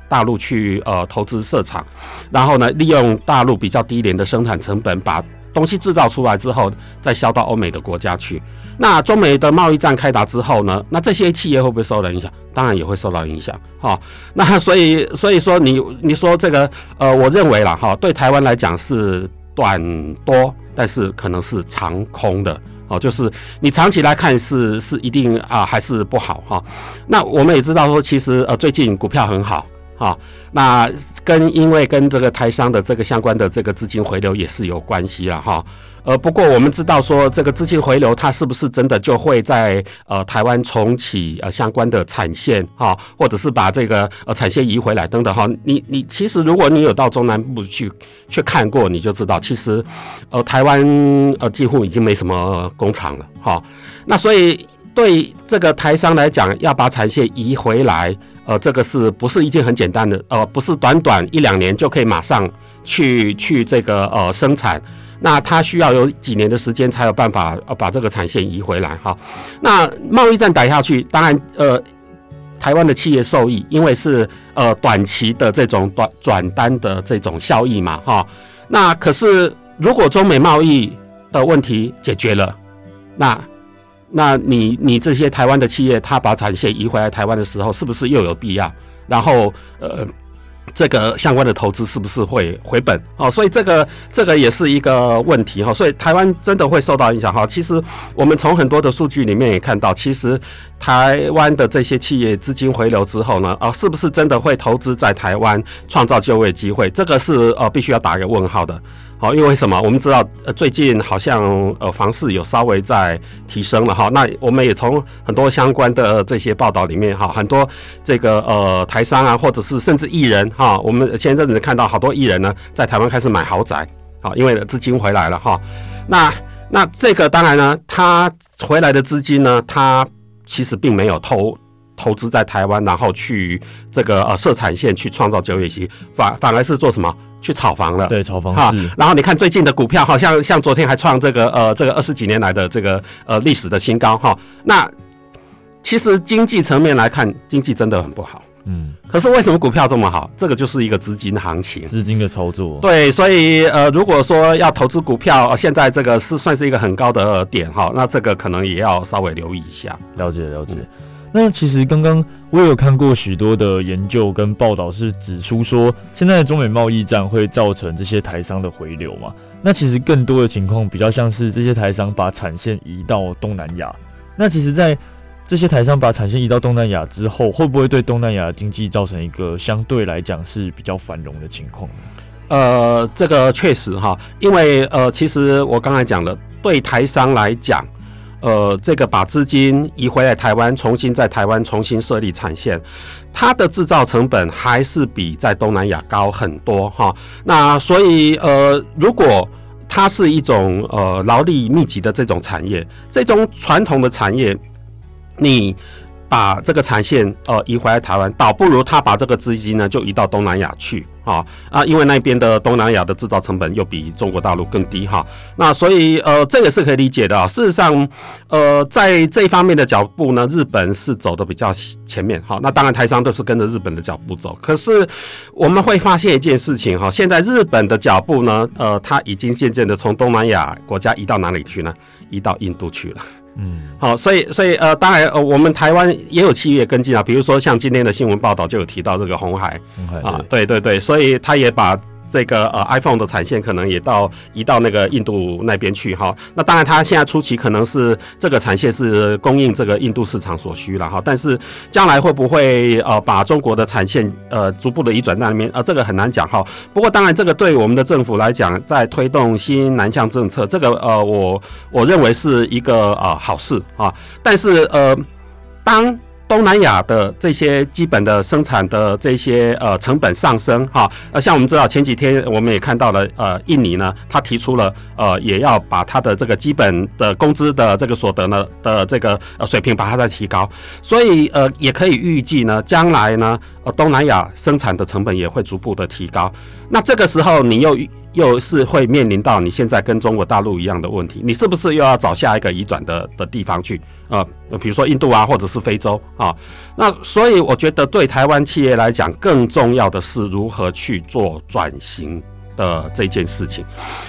大陆去呃投资设厂，然后呢，利用大陆比较低廉的生产成本把。东西制造出来之后，再销到欧美的国家去。那中美的贸易战开打之后呢？那这些企业会不会受到影响？当然也会受到影响。哈，那所以所以说你你说这个呃，我认为啦哈，对台湾来讲是短多，但是可能是长空的哦，就是你长期来看是是一定啊还是不好哈。那我们也知道说，其实呃最近股票很好。好，那跟因为跟这个台商的这个相关的这个资金回流也是有关系了哈。呃，不过我们知道说这个资金回流，它是不是真的就会在呃台湾重启呃相关的产线哈，或者是把这个呃产线移回来等等哈？你你其实如果你有到中南部去去看过，你就知道其实呃台湾呃几乎已经没什么工厂了哈。那所以对这个台商来讲，要把产线移回来。呃，这个是不是一件很简单的？呃，不是短短一两年就可以马上去去这个呃生产，那它需要有几年的时间才有办法呃把这个产线移回来哈。那贸易战打下去，当然呃台湾的企业受益，因为是呃短期的这种短转单的这种效益嘛哈。那可是如果中美贸易的问题解决了，那那你你这些台湾的企业，他把产线移回来台湾的时候，是不是又有必要？然后呃，这个相关的投资是不是会回本？哦，所以这个这个也是一个问题哈。所以台湾真的会受到影响哈。其实我们从很多的数据里面也看到，其实台湾的这些企业资金回流之后呢，啊，是不是真的会投资在台湾创造就业机会？这个是呃必须要打一个问号的。好，因为什么？我们知道，呃，最近好像呃房市有稍微在提升了哈。那我们也从很多相关的这些报道里面哈，很多这个呃台商啊，或者是甚至艺人哈，我们前阵子看到好多艺人呢，在台湾开始买豪宅，好，因为资金回来了哈。那那这个当然呢，他回来的资金呢，他其实并没有投投资在台湾，然后去这个呃设产线去创造就业机，反反而是做什么？去炒房了，对，炒房哈。然后你看最近的股票，好像像昨天还创这个呃这个二十几年来的这个呃历史的新高哈。那其实经济层面来看，经济真的很不好。嗯。可是为什么股票这么好？这个就是一个资金行情，资金的操作。对，所以呃，如果说要投资股票，现在这个是算是一个很高的点哈，那这个可能也要稍微留意一下。了解，了解。嗯那其实刚刚我也有看过许多的研究跟报道，是指出说，现在的中美贸易战会造成这些台商的回流嘛？那其实更多的情况比较像是这些台商把产线移到东南亚。那其实，在这些台商把产线移到东南亚之后，会不会对东南亚经济造成一个相对来讲是比较繁荣的情况？呃，这个确实哈，因为呃，其实我刚才讲的，对台商来讲。呃，这个把资金移回来台湾，重新在台湾重新设立产线，它的制造成本还是比在东南亚高很多哈。那所以呃，如果它是一种呃劳力密集的这种产业，这种传统的产业，你。把这个产线呃移回来台湾，倒不如他把这个资金呢就移到东南亚去啊啊，因为那边的东南亚的制造成本又比中国大陆更低哈。那所以呃这个是可以理解的啊。事实上呃在这一方面的脚步呢，日本是走的比较前面哈。那当然台商都是跟着日本的脚步走，可是我们会发现一件事情哈，现在日本的脚步呢，呃，它已经渐渐的从东南亚国家移到哪里去呢？移到印度去了。嗯，好，所以所以呃，当然呃，我们台湾也有企业跟进啊，比如说像今天的新闻报道就有提到这个红海，啊，对对对，所以他也把。这个呃，iPhone 的产线可能也到移到那个印度那边去哈。那当然，它现在初期可能是这个产线是供应这个印度市场所需了哈。但是将来会不会呃把中国的产线呃逐步的移转那里面呃，这个很难讲哈。不过当然，这个对我们的政府来讲，在推动新南向政策，这个呃我我认为是一个呃好事啊。但是呃当。东南亚的这些基本的生产的这些呃成本上升哈，呃像我们知道前几天我们也看到了呃印尼呢，他提出了呃也要把他的这个基本的工资的这个所得呢的这个呃水平把它再提高，所以呃也可以预计呢将来呢呃东南亚生产的成本也会逐步的提高，那这个时候你又又是会面临到你现在跟中国大陆一样的问题，你是不是又要找下一个移转的的地方去？呃，比如说印度啊，或者是非洲啊，那所以我觉得对台湾企业来讲，更重要的是如何去做转型。的这件事情，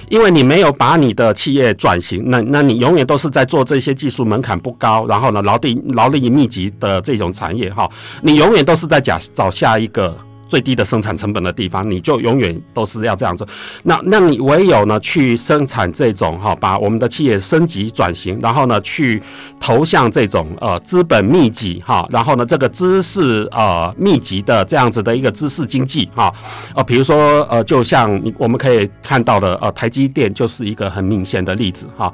因为你没有把你的企业转型，那那你永远都是在做这些技术门槛不高，然后呢劳力劳力密集的这种产业哈，你永远都是在假找下一个。最低的生产成本的地方，你就永远都是要这样做。那那你唯有呢去生产这种哈，把我们的企业升级转型，然后呢去投向这种呃资本密集哈，然后呢这个知识呃密集的这样子的一个知识经济哈。呃，比如说呃，就像我们可以看到的呃，台积电就是一个很明显的例子哈。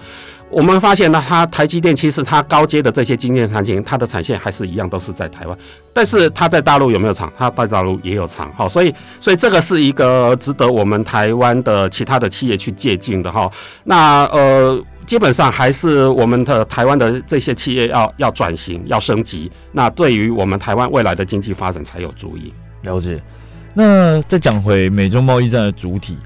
我们发现呢，它台积电其实它高阶的这些晶片产品，它的产线还是一样都是在台湾，但是它在大陆有没有厂？它在大陆也有厂，哈，所以所以这个是一个值得我们台湾的其他的企业去借鉴的哈。那呃，基本上还是我们的台湾的这些企业要要转型，要升级，那对于我们台湾未来的经济发展才有助益。了解。那再讲回美中贸易战的主体。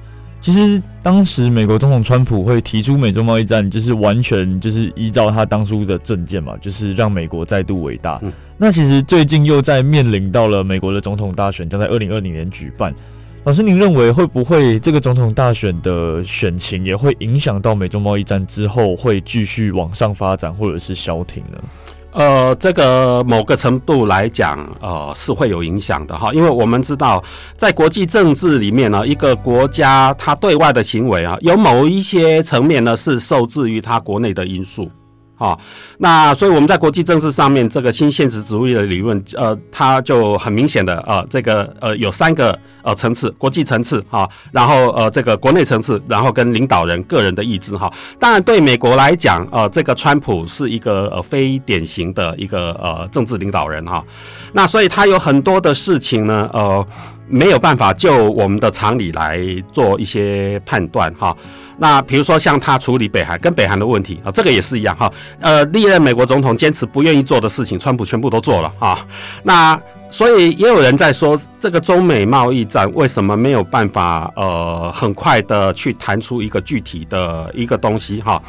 其实当时美国总统川普会提出美中贸易战，就是完全就是依照他当初的政见嘛，就是让美国再度伟大。嗯。那其实最近又在面临到了美国的总统大选，将在二零二零年举办。老师，您认为会不会这个总统大选的选情也会影响到美中贸易战之后会继续往上发展，或者是消停呢？呃，这个某个程度来讲，呃，是会有影响的哈，因为我们知道，在国际政治里面呢，一个国家它对外的行为啊，有某一些层面呢是受制于它国内的因素。好，那所以我们在国际政治上面，这个新现实主义的理论，呃，它就很明显的，呃，这个呃有三个呃层次，国际层次哈，然后呃这个国内层次，然后跟领导人个人的意志哈。当然对美国来讲，呃，这个川普是一个呃非典型的一个呃政治领导人哈，那所以他有很多的事情呢，呃，没有办法就我们的常理来做一些判断哈。那比如说像他处理北韩跟北韩的问题啊，这个也是一样哈。呃，历任美国总统坚持不愿意做的事情，川普全部都做了啊。那所以也有人在说，这个中美贸易战为什么没有办法呃很快的去谈出一个具体的一个东西哈？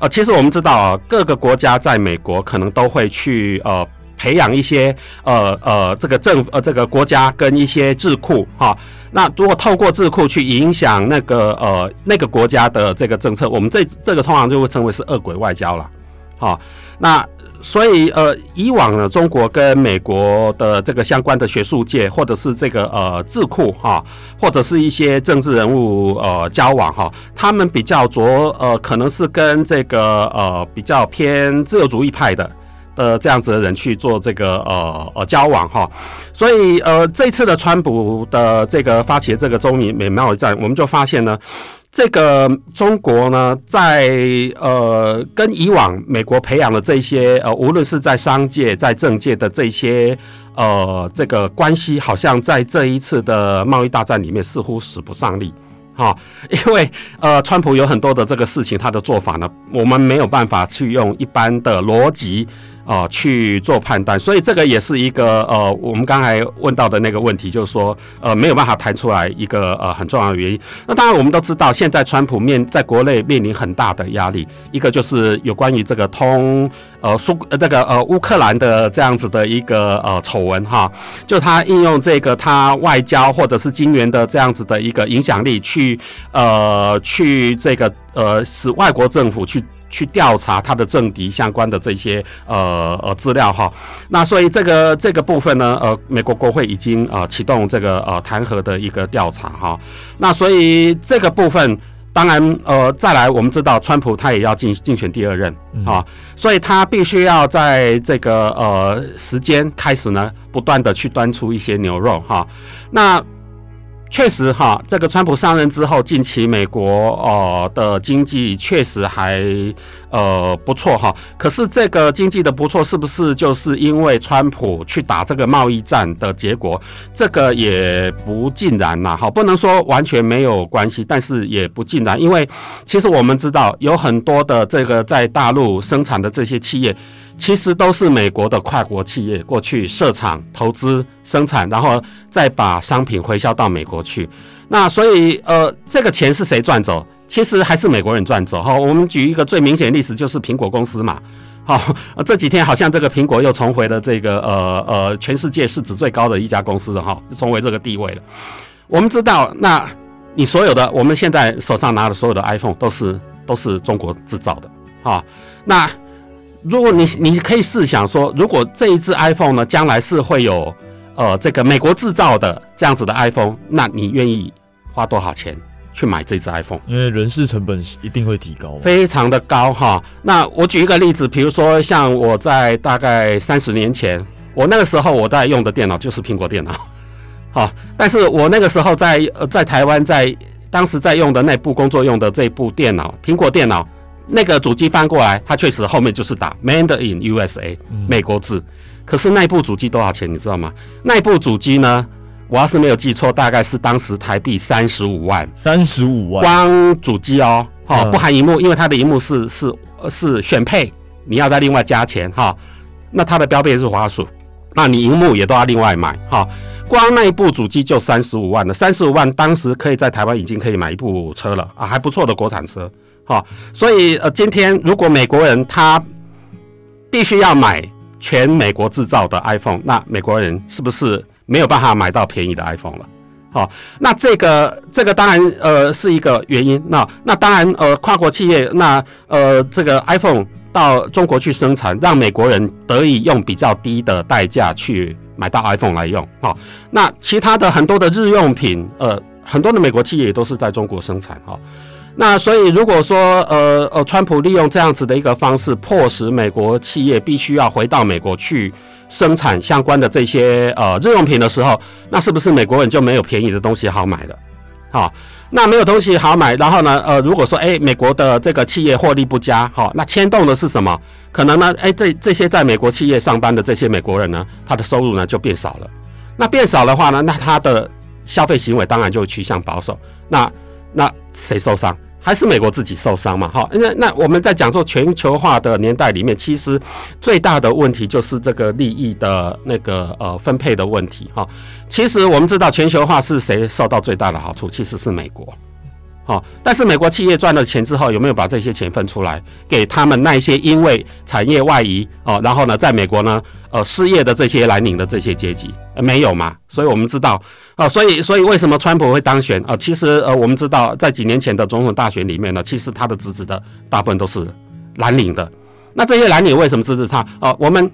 呃，其实我们知道啊，各个国家在美国可能都会去呃培养一些呃呃这个政呃这个国家跟一些智库哈。那如果透过智库去影响那个呃那个国家的这个政策，我们这这个通常就会称为是恶鬼外交了，好，那所以呃以往呢，中国跟美国的这个相关的学术界或者是这个呃智库哈，或者是一些政治人物呃交往哈，他们比较着呃可能是跟这个呃比较偏自由主义派的。的这样子的人去做这个呃呃交往哈，所以呃这次的川普的这个发起的这个中美美贸易战，我们就发现呢，这个中国呢在呃跟以往美国培养的这些呃无论是在商界在政界的这些呃这个关系，好像在这一次的贸易大战里面似乎使不上力。哈，因为呃，川普有很多的这个事情，他的做法呢，我们没有办法去用一般的逻辑。啊、呃，去做判断，所以这个也是一个呃，我们刚才问到的那个问题，就是说呃，没有办法谈出来一个呃很重要的原因。那当然，我们都知道，现在川普面在国内面临很大的压力，一个就是有关于这个通呃苏呃这个呃乌克兰的这样子的一个呃丑闻哈，就他应用这个他外交或者是金援的这样子的一个影响力去呃去这个呃使外国政府去。去调查他的政敌相关的这些呃呃资料哈，那所以这个这个部分呢，呃，美国国会已经呃启动这个呃弹劾的一个调查哈，那所以这个部分当然呃再来，我们知道川普他也要竞竞选第二任啊，所以他必须要在这个呃时间开始呢，不断的去端出一些牛肉哈，那。确实哈，这个川普上任之后，近期美国呃的经济确实还呃不错哈。可是这个经济的不错，是不是就是因为川普去打这个贸易战的结果？这个也不尽然呐哈，不能说完全没有关系，但是也不尽然，因为其实我们知道有很多的这个在大陆生产的这些企业。其实都是美国的跨国企业过去设厂、投资、生产，然后再把商品回销到美国去。那所以，呃，这个钱是谁赚走？其实还是美国人赚走。哈，我们举一个最明显的例子，就是苹果公司嘛。好，这几天好像这个苹果又重回了这个呃呃全世界市值最高的一家公司了哈，重回这个地位了。我们知道，那你所有的我们现在手上拿的所有的 iPhone 都是都是中国制造的啊，那。如果你你可以试想说，如果这一只 iPhone 呢，将来是会有呃这个美国制造的这样子的 iPhone，那你愿意花多少钱去买这只 iPhone？因为人事成本一定会提高，非常的高哈。那我举一个例子，比如说像我在大概三十年前，我那个时候我在用的电脑就是苹果电脑，好，但是我那个时候在呃在台湾在当时在用的那部工作用的这部电脑，苹果电脑。那个主机翻过来，它确实后面就是打 Made in USA，美国字。可是那部主机多少钱，你知道吗？那部主机呢，我要是没有记错，大概是当时台币三十五万，三十五万，光主机哦，哈，不含荧幕，因为它的荧幕是是是选配，你要再另外加钱哈。那它的标配是滑鼠，那你荧幕也都要另外买哈。光那一部主机就三十五万了，三十五万当时可以在台湾已经可以买一部车了啊，还不错的国产车。好，所以呃，今天如果美国人他必须要买全美国制造的 iPhone，那美国人是不是没有办法买到便宜的 iPhone 了？好，那这个这个当然呃是一个原因。那那当然呃跨国企业那呃这个 iPhone 到中国去生产，让美国人得以用比较低的代价去买到 iPhone 来用。好，那其他的很多的日用品，呃，很多的美国企业也都是在中国生产。哈。那所以，如果说呃呃，川普利用这样子的一个方式，迫使美国企业必须要回到美国去生产相关的这些呃日用品的时候，那是不是美国人就没有便宜的东西好买了？好，那没有东西好买，然后呢，呃，如果说诶，美国的这个企业获利不佳，好，那牵动的是什么？可能呢，诶，这这些在美国企业上班的这些美国人呢，他的收入呢就变少了。那变少的话呢，那他的消费行为当然就趋向保守。那那谁受伤？还是美国自己受伤嘛？哈，那那我们在讲说全球化的年代里面，其实最大的问题就是这个利益的那个呃分配的问题。哈，其实我们知道全球化是谁受到最大的好处？其实是美国。好，但是美国企业赚了钱之后，有没有把这些钱分出来给他们那些因为产业外移哦，然后呢，在美国呢，呃，失业的这些蓝领的这些阶级，呃没有嘛？所以我们知道啊，所以所以为什么川普会当选啊？其实呃，我们知道在几年前的总统大选里面呢，其实他的支持的大部分都是蓝领的。那这些蓝领为什么支持他？啊，我们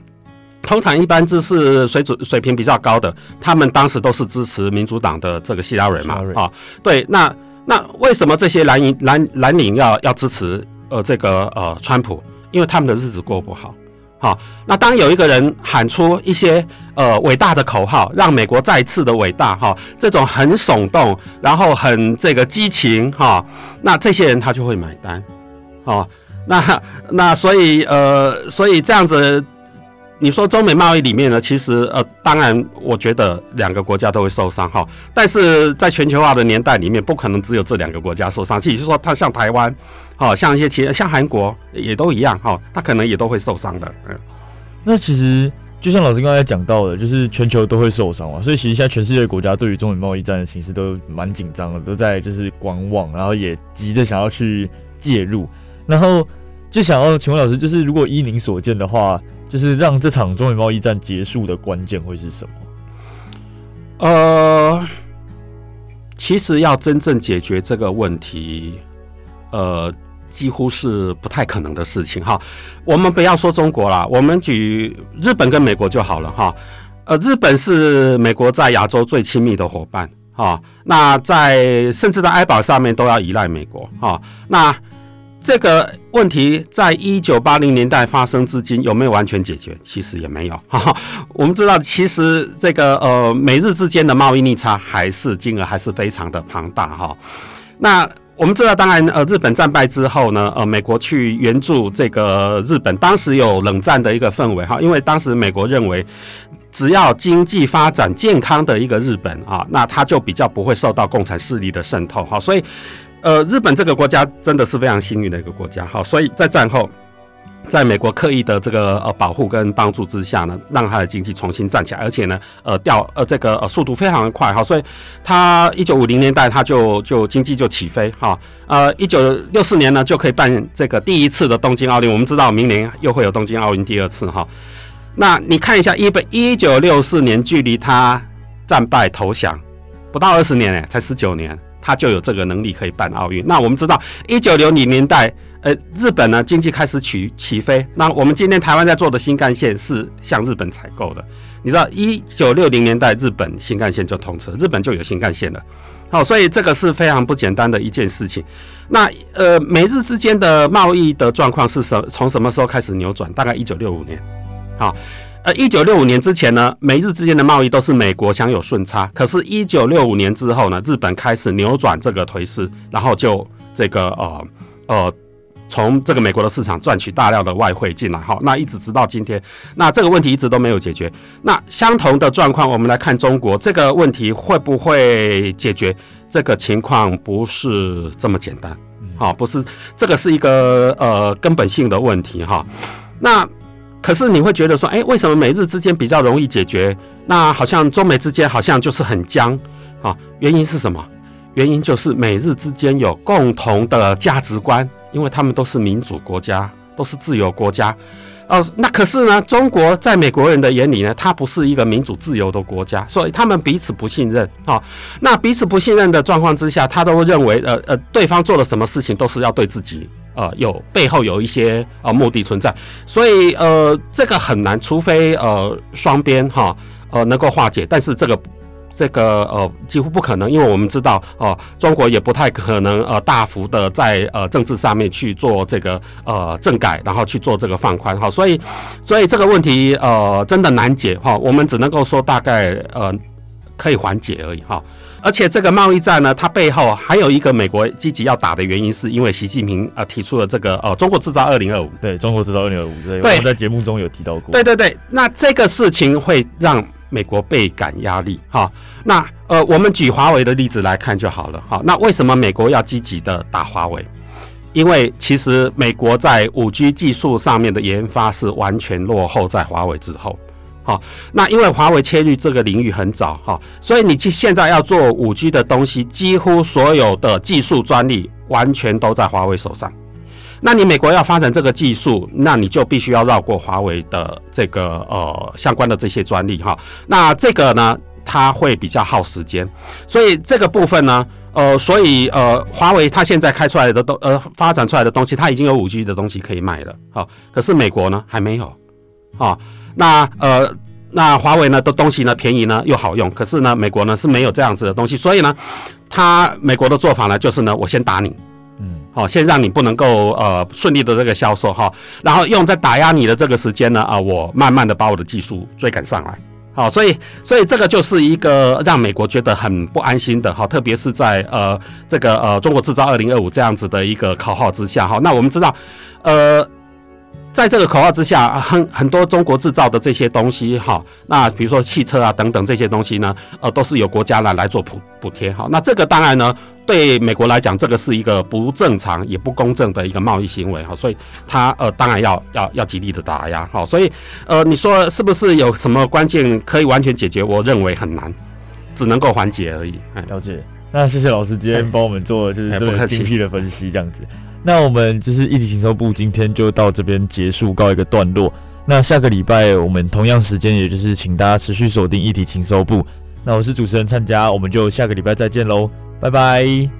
通常一般知识水准水平比较高的，他们当时都是支持民主党的这个希拉蕊嘛？啊，对，那。那为什么这些蓝营蓝蓝领要要支持呃这个呃川普？因为他们的日子过不好。好，那当有一个人喊出一些呃伟大的口号，让美国再次的伟大哈，这种很耸动，然后很这个激情哈，那这些人他就会买单。好，那那所以呃所以这样子你说中美贸易里面呢，其实呃，当然我觉得两个国家都会受伤哈，但是在全球化的年代里面，不可能只有这两个国家受伤，其实说它像台湾，好像一些其他像韩国也都一样哈，它可能也都会受伤的。嗯，那其实就像老师刚才讲到的，就是全球都会受伤啊，所以其实现在全世界国家对于中美贸易战的形势都蛮紧张的，都在就是观望，然后也急着想要去介入，然后。就想要请问老师，就是如果依您所见的话，就是让这场中美贸易战结束的关键会是什么？呃，其实要真正解决这个问题，呃，几乎是不太可能的事情哈。我们不要说中国啦，我们举日本跟美国就好了哈。呃，日本是美国在亚洲最亲密的伙伴哈，那在甚至在安保上面都要依赖美国哈，那。这个问题在一九八零年代发生至今有没有完全解决？其实也没有。哈哈，我们知道，其实这个呃美日之间的贸易逆差还是金额还是非常的庞大哈。那我们知道，当然呃日本战败之后呢，呃美国去援助这个日本，当时有冷战的一个氛围哈，因为当时美国认为只要经济发展健康的一个日本啊，那他就比较不会受到共产势力的渗透哈，所以。呃，日本这个国家真的是非常幸运的一个国家，好，所以在战后，在美国刻意的这个呃保护跟帮助之下呢，让它的经济重新站起来，而且呢，呃掉呃这个呃速度非常的快，哈，所以它一九五零年代它就就经济就起飞，哈，呃一九六四年呢就可以办这个第一次的东京奥运，我们知道明年又会有东京奥运第二次，哈，那你看一下一本一九六四年距离它战败投降不到二十年，哎，才十九年。他就有这个能力可以办奥运。那我们知道，一九六零年代，呃，日本呢经济开始起起飞。那我们今天台湾在做的新干线是向日本采购的。你知道，一九六零年代日本新干线就通车，日本就有新干线了。好，所以这个是非常不简单的一件事情。那呃，美日之间的贸易的状况是什从什么时候开始扭转？大概一九六五年。好。呃，一九六五年之前呢，美日之间的贸易都是美国享有顺差。可是，一九六五年之后呢，日本开始扭转这个颓势，然后就这个呃呃，从这个美国的市场赚取大量的外汇进来。好，那一直直到今天，那这个问题一直都没有解决。那相同的状况，我们来看中国这个问题会不会解决？这个情况不是这么简单。好，不是这个是一个呃根本性的问题哈。那。可是你会觉得说，哎，为什么美日之间比较容易解决？那好像中美之间好像就是很僵啊？原因是什么？原因就是美日之间有共同的价值观，因为他们都是民主国家，都是自由国家。哦，那可是呢，中国在美国人的眼里呢，它不是一个民主自由的国家，所以他们彼此不信任啊。那彼此不信任的状况之下，他都认为，呃呃，对方做了什么事情都是要对自己。呃，有背后有一些呃目的存在，所以呃，这个很难，除非呃双边哈呃能够化解，但是这个这个呃几乎不可能，因为我们知道哦、呃，中国也不太可能呃大幅的在呃政治上面去做这个呃政改，然后去做这个放宽哈，所以所以这个问题呃真的难解哈，我们只能够说大概呃可以缓解而已哈。而且这个贸易战呢，它背后还有一个美国积极要打的原因，是因为习近平呃提出了这个呃中国制造二零二五，对中国制造二零二五，对，我们在节目中有提到过。对对对，那这个事情会让美国倍感压力哈。那呃，我们举华为的例子来看就好了哈。那为什么美国要积极的打华为？因为其实美国在五 G 技术上面的研发是完全落后在华为之后。好，那因为华为切入这个领域很早哈，所以你去现在要做五 G 的东西，几乎所有的技术专利完全都在华为手上。那你美国要发展这个技术，那你就必须要绕过华为的这个呃相关的这些专利哈。那这个呢，它会比较耗时间，所以这个部分呢，呃，所以呃，华为它现在开出来的东呃发展出来的东西，它已经有五 G 的东西可以卖了，好，可是美国呢还没有，啊。那呃，那华为呢的东西呢便宜呢又好用，可是呢美国呢是没有这样子的东西，所以呢，它美国的做法呢就是呢我先打你，嗯，好，先让你不能够呃顺利的这个销售哈，然后用在打压你的这个时间呢啊，我慢慢的把我的技术追赶上来，好，所以所以这个就是一个让美国觉得很不安心的哈，特别是在呃这个呃中国制造二零二五这样子的一个口号之下哈，那我们知道呃。在这个口号之下，很很多中国制造的这些东西哈，那比如说汽车啊等等这些东西呢，呃，都是由国家来来做补补贴哈。那这个当然呢，对美国来讲，这个是一个不正常也不公正的一个贸易行为哈，所以他呃当然要要要极力的打压哈。所以呃，你说是不是有什么关键可以完全解决？我认为很难，只能够缓解而已。了解。那谢谢老师今天帮我们做就是这么精辟的分析，这样子。那我们就是一体情搜部今天就到这边结束，告一个段落。那下个礼拜我们同样时间，也就是请大家持续锁定一体情搜部。那我是主持人灿家，我们就下个礼拜再见喽，拜拜。